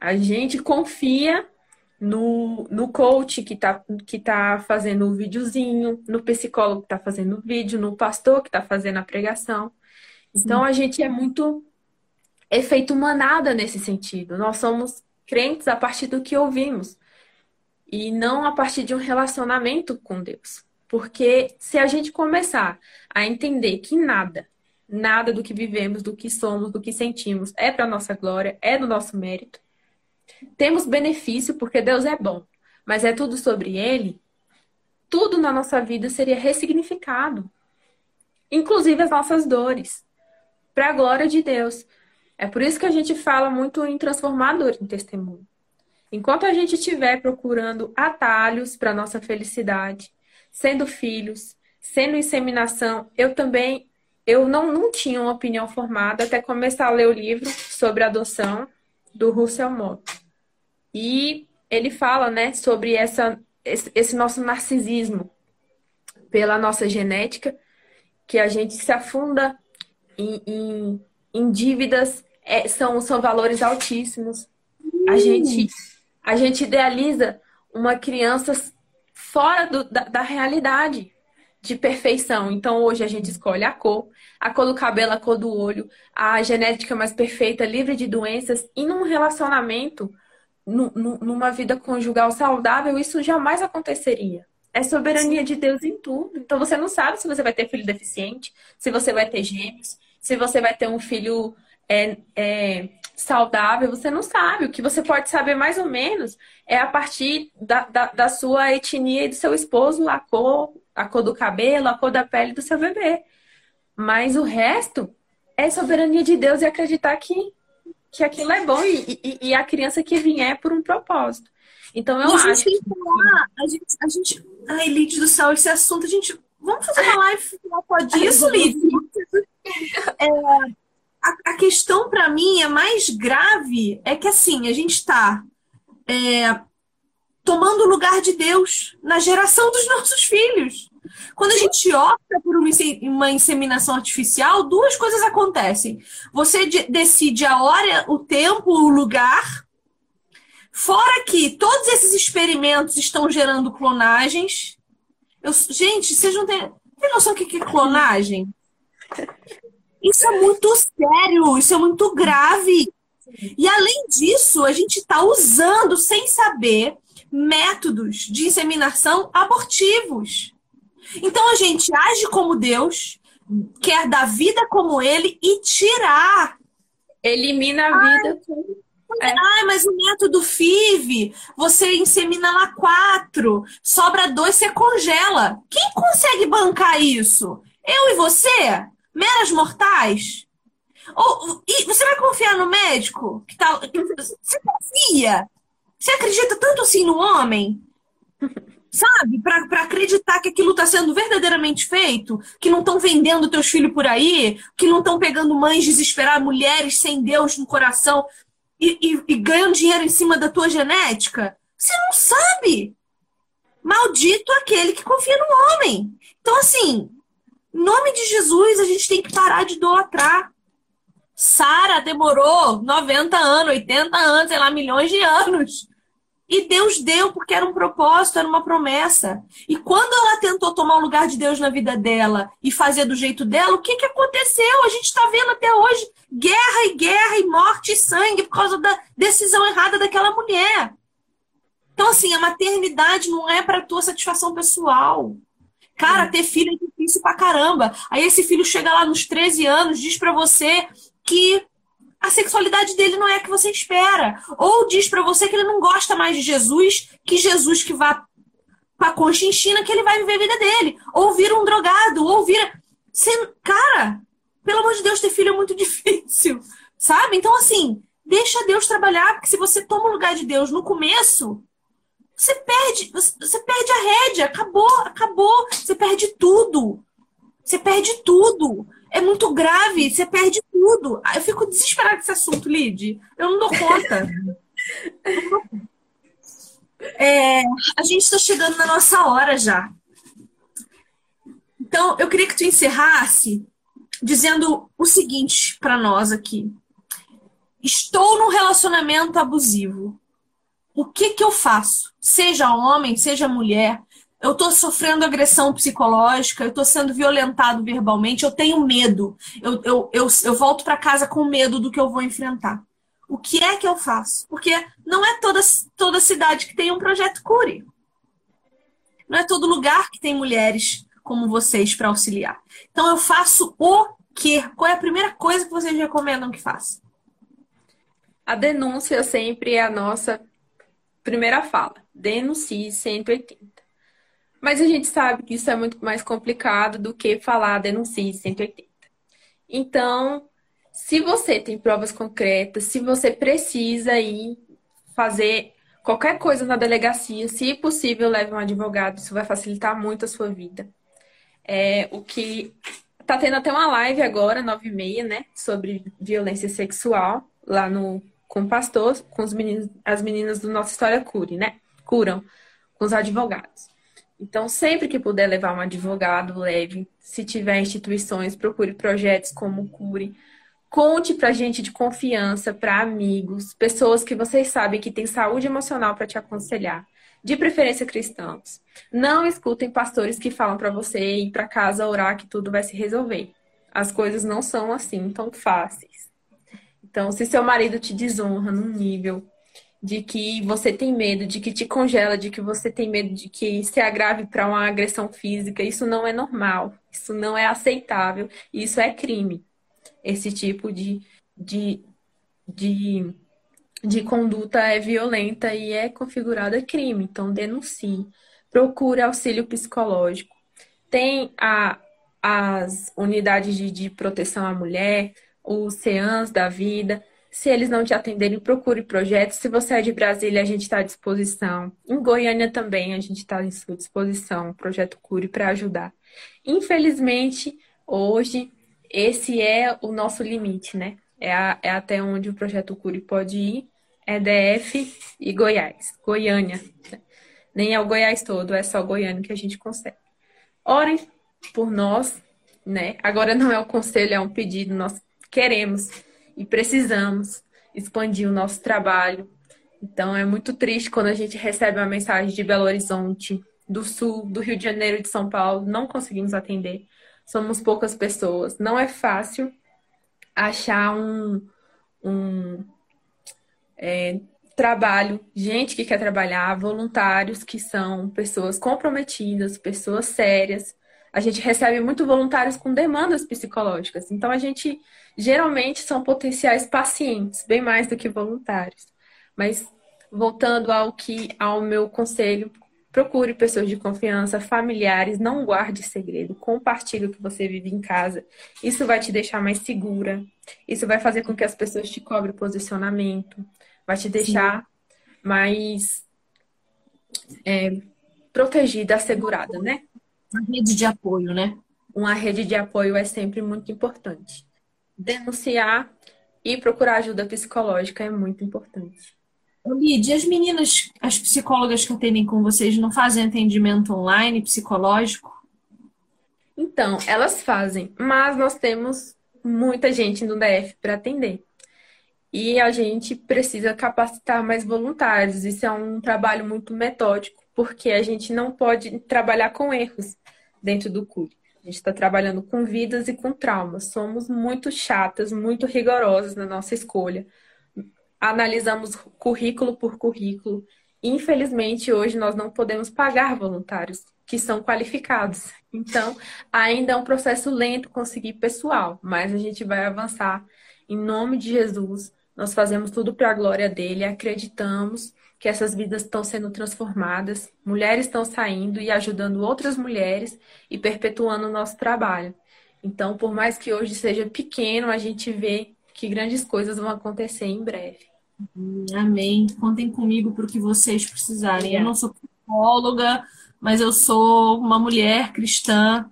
A gente confia no, no coach que está que tá fazendo o videozinho, no psicólogo que está fazendo o vídeo, no pastor que está fazendo a pregação. Então Sim. a gente é muito efeito manada nesse sentido. Nós somos crentes a partir do que ouvimos e não a partir de um relacionamento com Deus. Porque se a gente começar a entender que nada, nada do que vivemos, do que somos, do que sentimos é para nossa glória, é do nosso mérito, temos benefício porque Deus é bom, mas é tudo sobre Ele, tudo na nossa vida seria ressignificado, inclusive as nossas dores, para a glória de Deus. É por isso que a gente fala muito em transformador em testemunho. Enquanto a gente estiver procurando atalhos para nossa felicidade, sendo filhos, sendo inseminação, eu também eu não, não tinha uma opinião formada até começar a ler o livro sobre adoção do Russell Mott. E ele fala, né, sobre essa, esse nosso narcisismo pela nossa genética, que a gente se afunda em, em, em dívidas, é, são, são valores altíssimos. A gente, a gente idealiza uma criança fora do, da, da realidade de perfeição. Então, hoje a gente escolhe a cor, a cor do cabelo, a cor do olho, a genética mais perfeita, livre de doenças. E num relacionamento, numa vida conjugal saudável, isso jamais aconteceria. É soberania Sim. de Deus em tudo. Então você não sabe se você vai ter filho deficiente, se você vai ter gêmeos, se você vai ter um filho é, é, saudável, você não sabe. O que você pode saber mais ou menos é a partir da, da, da sua etnia e do seu esposo, a cor, a cor do cabelo, a cor da pele do seu bebê. Mas o resto é soberania de Deus e acreditar que que aquilo é bom e, e, e a criança que vier por um propósito. Então eu a acho. Gente que... falar, a gente, a gente. Ai, Lid do céu, esse assunto, a gente. Vamos fazer uma live falar disso, Lid? É, a, a, questão para mim é mais grave é que assim, a gente está é, tomando o lugar de Deus na geração dos nossos filhos. Quando a gente opta por uma inseminação artificial, duas coisas acontecem. Você decide a hora, o tempo, o lugar. Fora que todos esses experimentos estão gerando clonagens. Eu, gente, vocês não têm, têm noção do que é clonagem? Isso é muito sério, isso é muito grave. E além disso, a gente está usando, sem saber, métodos de inseminação abortivos. Então a gente age como Deus, quer dar vida como Ele e tirar. Elimina a vida. Ai, é. Ai, mas o método FIV, você insemina lá quatro, sobra dois, você congela. Quem consegue bancar isso? Eu e você? Meras mortais? Ou, e você vai confiar no médico? Que tá, você confia? Você acredita tanto assim no homem? sabe? Para acreditar que aquilo está sendo verdadeiramente feito, que não estão vendendo teus filhos por aí, que não estão pegando mães desesperadas, mulheres sem Deus no coração e, e, e ganhando dinheiro em cima da tua genética. Você não sabe. Maldito aquele que confia no homem. Então, assim, em nome de Jesus, a gente tem que parar de idolatrar. Sara demorou 90 anos, 80 anos, sei lá, milhões de anos e Deus deu porque era um propósito, era uma promessa. E quando ela tentou tomar o lugar de Deus na vida dela e fazer do jeito dela, o que, que aconteceu? A gente está vendo até hoje guerra e guerra e morte e sangue por causa da decisão errada daquela mulher. Então, assim, a maternidade não é para tua satisfação pessoal. Cara, ter filho é difícil pra caramba. Aí esse filho chega lá nos 13 anos, diz para você que sexualidade dele não é a que você espera. Ou diz para você que ele não gosta mais de Jesus, que Jesus que vá com a conchinchina que ele vai viver a vida dele. Ou vira um drogado, ou vira. Cara, pelo amor de Deus, ter filho é muito difícil. Sabe? Então, assim, deixa Deus trabalhar, porque se você toma o lugar de Deus no começo, você perde, você perde a rédea, acabou, acabou, você perde tudo. Você perde tudo. É muito grave, você perde tudo. Eu fico desesperada com esse assunto, Lid. Eu não dou conta. É, a gente está chegando na nossa hora já. Então, eu queria que tu encerrasse dizendo o seguinte para nós aqui. Estou num relacionamento abusivo. O que que eu faço? Seja homem, seja mulher, eu estou sofrendo agressão psicológica, eu estou sendo violentado verbalmente, eu tenho medo. Eu, eu, eu, eu volto para casa com medo do que eu vou enfrentar. O que é que eu faço? Porque não é toda, toda cidade que tem um projeto Cure. Não é todo lugar que tem mulheres como vocês para auxiliar. Então eu faço o quê? Qual é a primeira coisa que vocês recomendam que faça? A denúncia sempre é a nossa primeira fala. Denuncie 180. Mas a gente sabe que isso é muito mais complicado do que falar denuncie 180. Então, se você tem provas concretas, se você precisa ir fazer qualquer coisa na delegacia, se possível, leve um advogado, isso vai facilitar muito a sua vida. É, o que tá tendo até uma live agora, nove e meia, né, sobre violência sexual, lá no com o pastor, com os meninos, as meninas do Nossa História Cure, né? Curam, com os advogados. Então, sempre que puder levar um advogado, leve. Se tiver instituições, procure projetos como Cure. Conte para gente de confiança, para amigos, pessoas que vocês sabem que têm saúde emocional para te aconselhar. De preferência cristãos. Não escutem pastores que falam para você ir para casa orar que tudo vai se resolver. As coisas não são assim tão fáceis. Então, se seu marido te desonra num nível de que você tem medo, de que te congela, de que você tem medo de que se agrave para uma agressão física, isso não é normal, isso não é aceitável, isso é crime. Esse tipo de, de, de, de conduta é violenta e é configurada crime, então denuncie, procure auxílio psicológico. Tem a, as unidades de, de proteção à mulher, os CEANs da vida, se eles não te atenderem, procure projetos. Se você é de Brasília, a gente está à disposição. Em Goiânia também, a gente está à sua disposição, projeto Cure, para ajudar. Infelizmente, hoje, esse é o nosso limite, né? É, a, é até onde o projeto Cure pode ir. É DF e Goiás. Goiânia. Nem é o Goiás todo, é só Goiânia que a gente consegue. Orem por nós, né? Agora não é o conselho, é um pedido. Nós queremos e precisamos expandir o nosso trabalho. Então é muito triste quando a gente recebe uma mensagem de Belo Horizonte, do Sul, do Rio de Janeiro, de São Paulo, não conseguimos atender. Somos poucas pessoas. Não é fácil achar um, um é, trabalho, gente que quer trabalhar, voluntários que são pessoas comprometidas, pessoas sérias. A gente recebe muito voluntários com demandas psicológicas. Então a gente geralmente são potenciais pacientes, bem mais do que voluntários. Mas voltando ao que ao meu conselho, procure pessoas de confiança, familiares, não guarde segredo, compartilhe o que você vive em casa. Isso vai te deixar mais segura. Isso vai fazer com que as pessoas te cobrem posicionamento, vai te deixar Sim. mais é, protegida, assegurada, né? Uma rede de apoio, né? Uma rede de apoio é sempre muito importante denunciar e procurar ajuda psicológica é muito importante. Lídia, as meninas, as psicólogas que atendem com vocês não fazem atendimento online psicológico? Então, elas fazem, mas nós temos muita gente no DF para atender. E a gente precisa capacitar mais voluntários. Isso é um trabalho muito metódico, porque a gente não pode trabalhar com erros dentro do CURI. A gente está trabalhando com vidas e com traumas. Somos muito chatas, muito rigorosas na nossa escolha. Analisamos currículo por currículo. Infelizmente, hoje nós não podemos pagar voluntários que são qualificados. Então, ainda é um processo lento conseguir pessoal, mas a gente vai avançar em nome de Jesus. Nós fazemos tudo para a glória dele, acreditamos que essas vidas estão sendo transformadas, mulheres estão saindo e ajudando outras mulheres e perpetuando o nosso trabalho. Então, por mais que hoje seja pequeno, a gente vê que grandes coisas vão acontecer em breve. Amém. Contem comigo para o que vocês precisarem. Eu não sou psicóloga, mas eu sou uma mulher cristã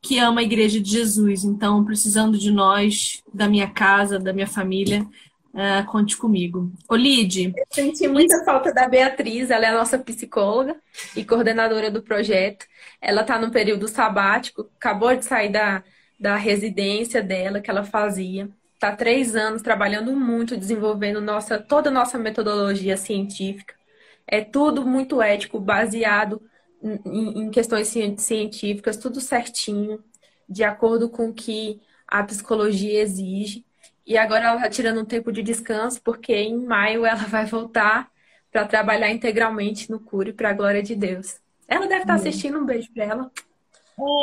que ama a Igreja de Jesus. Então, precisando de nós, da minha casa, da minha família, uh, conte comigo. Olide. Eu senti muita falta da Beatriz, ela é a nossa psicóloga e coordenadora do projeto. Ela está no período sabático, acabou de sair da, da residência dela que ela fazia está três anos trabalhando muito, desenvolvendo nossa, toda a nossa metodologia científica. É tudo muito ético, baseado em, em questões científicas, tudo certinho, de acordo com o que a psicologia exige. E agora ela está tirando um tempo de descanso, porque em maio ela vai voltar para trabalhar integralmente no Cure para a glória de Deus. Ela deve estar tá assistindo, um beijo para ela.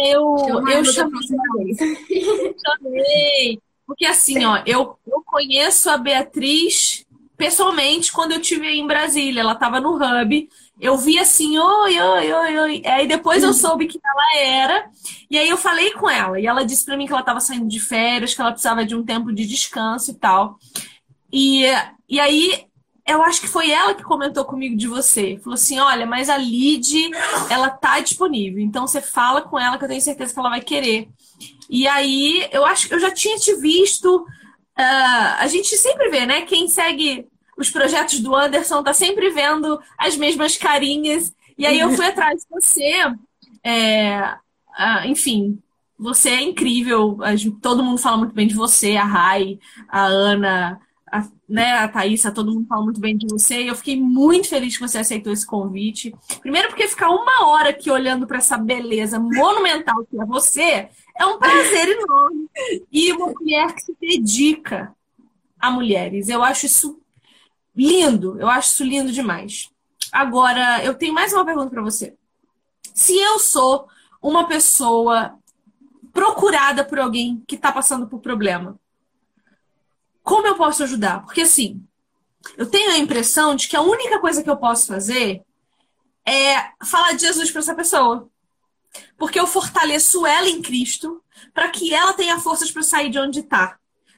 Eu, eu chamei. chamei. Porque assim, ó, eu, eu conheço a Beatriz pessoalmente quando eu tive em Brasília. Ela estava no Hub. Eu vi assim, oi, oi, oi, oi. Aí depois eu soube que ela era. E aí eu falei com ela. E ela disse para mim que ela estava saindo de férias, que ela precisava de um tempo de descanso e tal. E, e aí eu acho que foi ela que comentou comigo de você. Falou assim: olha, mas a Lid, ela tá disponível. Então você fala com ela que eu tenho certeza que ela vai querer. E aí, eu acho que eu já tinha te visto. Uh, a gente sempre vê, né? Quem segue os projetos do Anderson tá sempre vendo as mesmas carinhas. E aí eu fui atrás de você. É, uh, enfim, você é incrível. Todo mundo fala muito bem de você, a Rai, a Ana, a, né, a Thaísa, todo mundo fala muito bem de você. E eu fiquei muito feliz que você aceitou esse convite. Primeiro, porque ficar uma hora aqui olhando para essa beleza monumental que é você é um prazer enorme. E uma mulher que se dedica a mulheres. Eu acho isso lindo. Eu acho isso lindo demais. Agora, eu tenho mais uma pergunta para você. Se eu sou uma pessoa procurada por alguém que está passando por problema, como eu posso ajudar? Porque assim, eu tenho a impressão de que a única coisa que eu posso fazer é falar de Jesus para essa pessoa. Porque eu fortaleço ela em Cristo para que ela tenha forças para sair de onde está.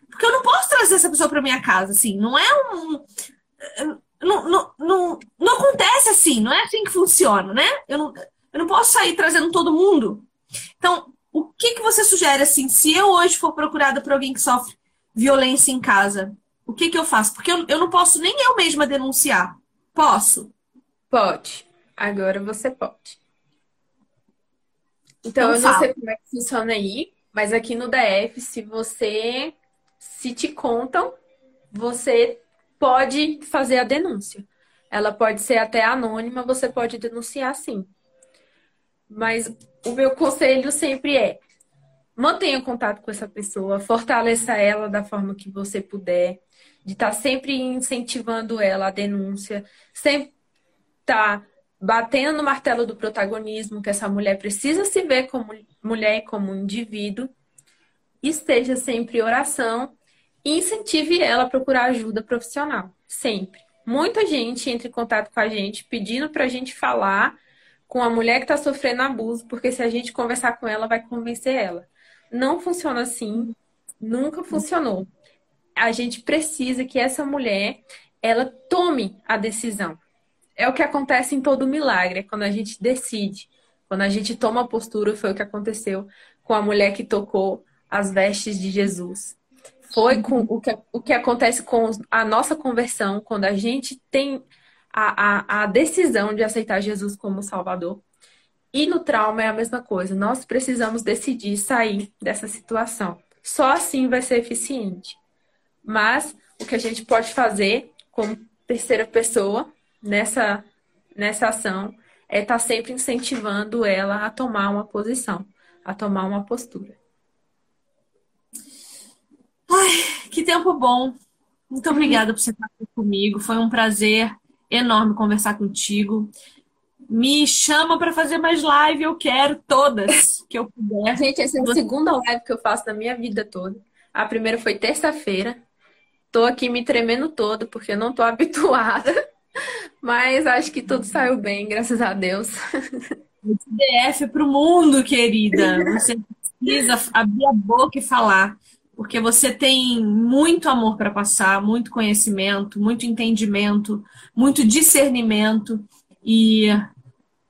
Porque eu não posso trazer essa pessoa para minha casa, assim. Não é um. Não, não, não, não acontece assim, não é assim que funciona, né? Eu não, eu não posso sair trazendo todo mundo. Então, o que, que você sugere, assim, se eu hoje for procurada por alguém que sofre violência em casa, o que, que eu faço? Porque eu, eu não posso nem eu mesma denunciar. Posso? Pode. Agora você pode. Então, eu não sei como é que funciona aí, mas aqui no DF, se você se te contam, você pode fazer a denúncia. Ela pode ser até anônima, você pode denunciar sim. Mas o meu conselho sempre é: mantenha contato com essa pessoa, fortaleça ela da forma que você puder, de estar tá sempre incentivando ela a denúncia, sempre estar tá batendo no martelo do protagonismo, que essa mulher precisa se ver como mulher e como indivíduo, esteja sempre em oração e incentive ela a procurar ajuda profissional, sempre. Muita gente entra em contato com a gente pedindo para a gente falar com a mulher que está sofrendo abuso, porque se a gente conversar com ela, vai convencer ela. Não funciona assim, nunca funcionou. A gente precisa que essa mulher ela tome a decisão é o que acontece em todo milagre, é quando a gente decide, quando a gente toma a postura, foi o que aconteceu com a mulher que tocou as vestes de Jesus. Foi com o que, o que acontece com a nossa conversão, quando a gente tem a, a, a decisão de aceitar Jesus como Salvador. E no trauma é a mesma coisa. Nós precisamos decidir sair dessa situação. Só assim vai ser eficiente. Mas o que a gente pode fazer como terceira pessoa nessa, nessa ação é estar tá sempre incentivando ela a tomar uma posição, a tomar uma postura. Ai, que tempo bom. Muito obrigada por você estar aqui comigo. Foi um prazer enorme conversar contigo. Me chama para fazer mais live, eu quero todas que eu puder. Gente, essa é a segunda live que eu faço na minha vida toda. A primeira foi terça-feira. Tô aqui me tremendo todo porque eu não tô habituada. Mas acho que tudo saiu bem, graças a Deus. DF para o mundo, querida. Você precisa abrir a boca e falar, porque você tem muito amor para passar, muito conhecimento, muito entendimento, muito discernimento e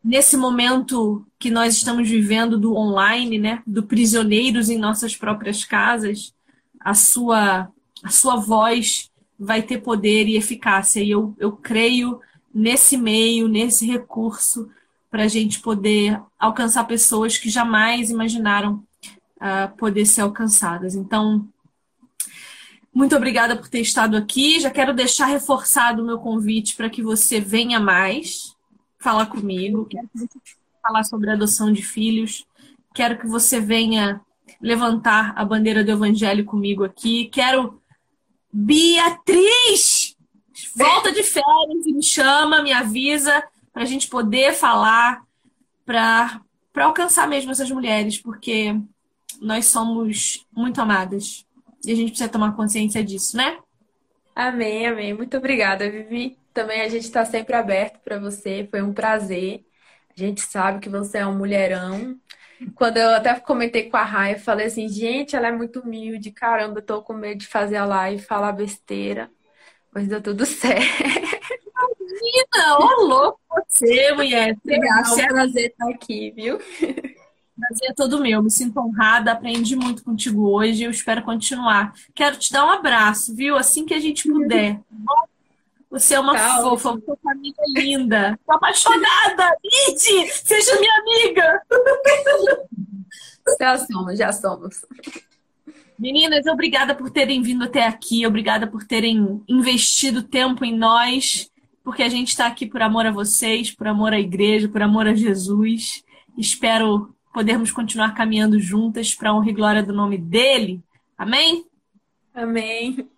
nesse momento que nós estamos vivendo do online, né, do prisioneiros em nossas próprias casas, a sua a sua voz vai ter poder e eficácia. E eu, eu creio nesse meio, nesse recurso, para a gente poder alcançar pessoas que jamais imaginaram uh, poder ser alcançadas. Então, muito obrigada por ter estado aqui. Já quero deixar reforçado o meu convite para que você venha mais falar comigo. Quero falar sobre adoção de filhos. Quero que você venha levantar a bandeira do evangelho comigo aqui. Quero Beatriz! Volta de férias e me chama, me avisa para a gente poder falar, para alcançar mesmo essas mulheres, porque nós somos muito amadas e a gente precisa tomar consciência disso, né? Amém, amém. Muito obrigada, Vivi. Também a gente está sempre aberto para você. Foi um prazer. A gente sabe que você é um mulherão. Quando eu até comentei com a Raia, falei assim, gente, ela é muito humilde, caramba, eu tô com medo de fazer a live e falar besteira. Mas deu tudo certo. Imagina, ô louco você, mulher. É um prazer estar aqui, viu? Prazer é todo meu. Me sinto honrada, aprendi muito contigo hoje. Eu espero continuar. Quero te dar um abraço, viu? Assim que a gente puder. Você é uma Calma. fofa, sua família linda. Tô apaixonada! Lid, seja minha amiga! Já somos, já somos. Meninas, obrigada por terem vindo até aqui, obrigada por terem investido tempo em nós, porque a gente está aqui por amor a vocês, por amor à igreja, por amor a Jesus. Espero podermos continuar caminhando juntas para honra e glória do nome dele. Amém? Amém.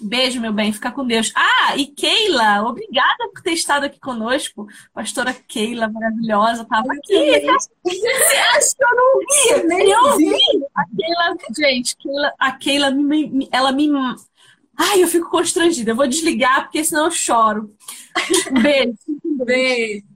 Beijo, meu bem. Fica com Deus. Ah, e Keila, obrigada por ter estado aqui conosco. Pastora Keila, maravilhosa, estava aqui. Você acha que eu não vi? Nem eu vi. A Keila, gente, Keila, a Keila, me, ela me. Ai, eu fico constrangida. Eu vou desligar, porque senão eu choro. Beijo. Beijo.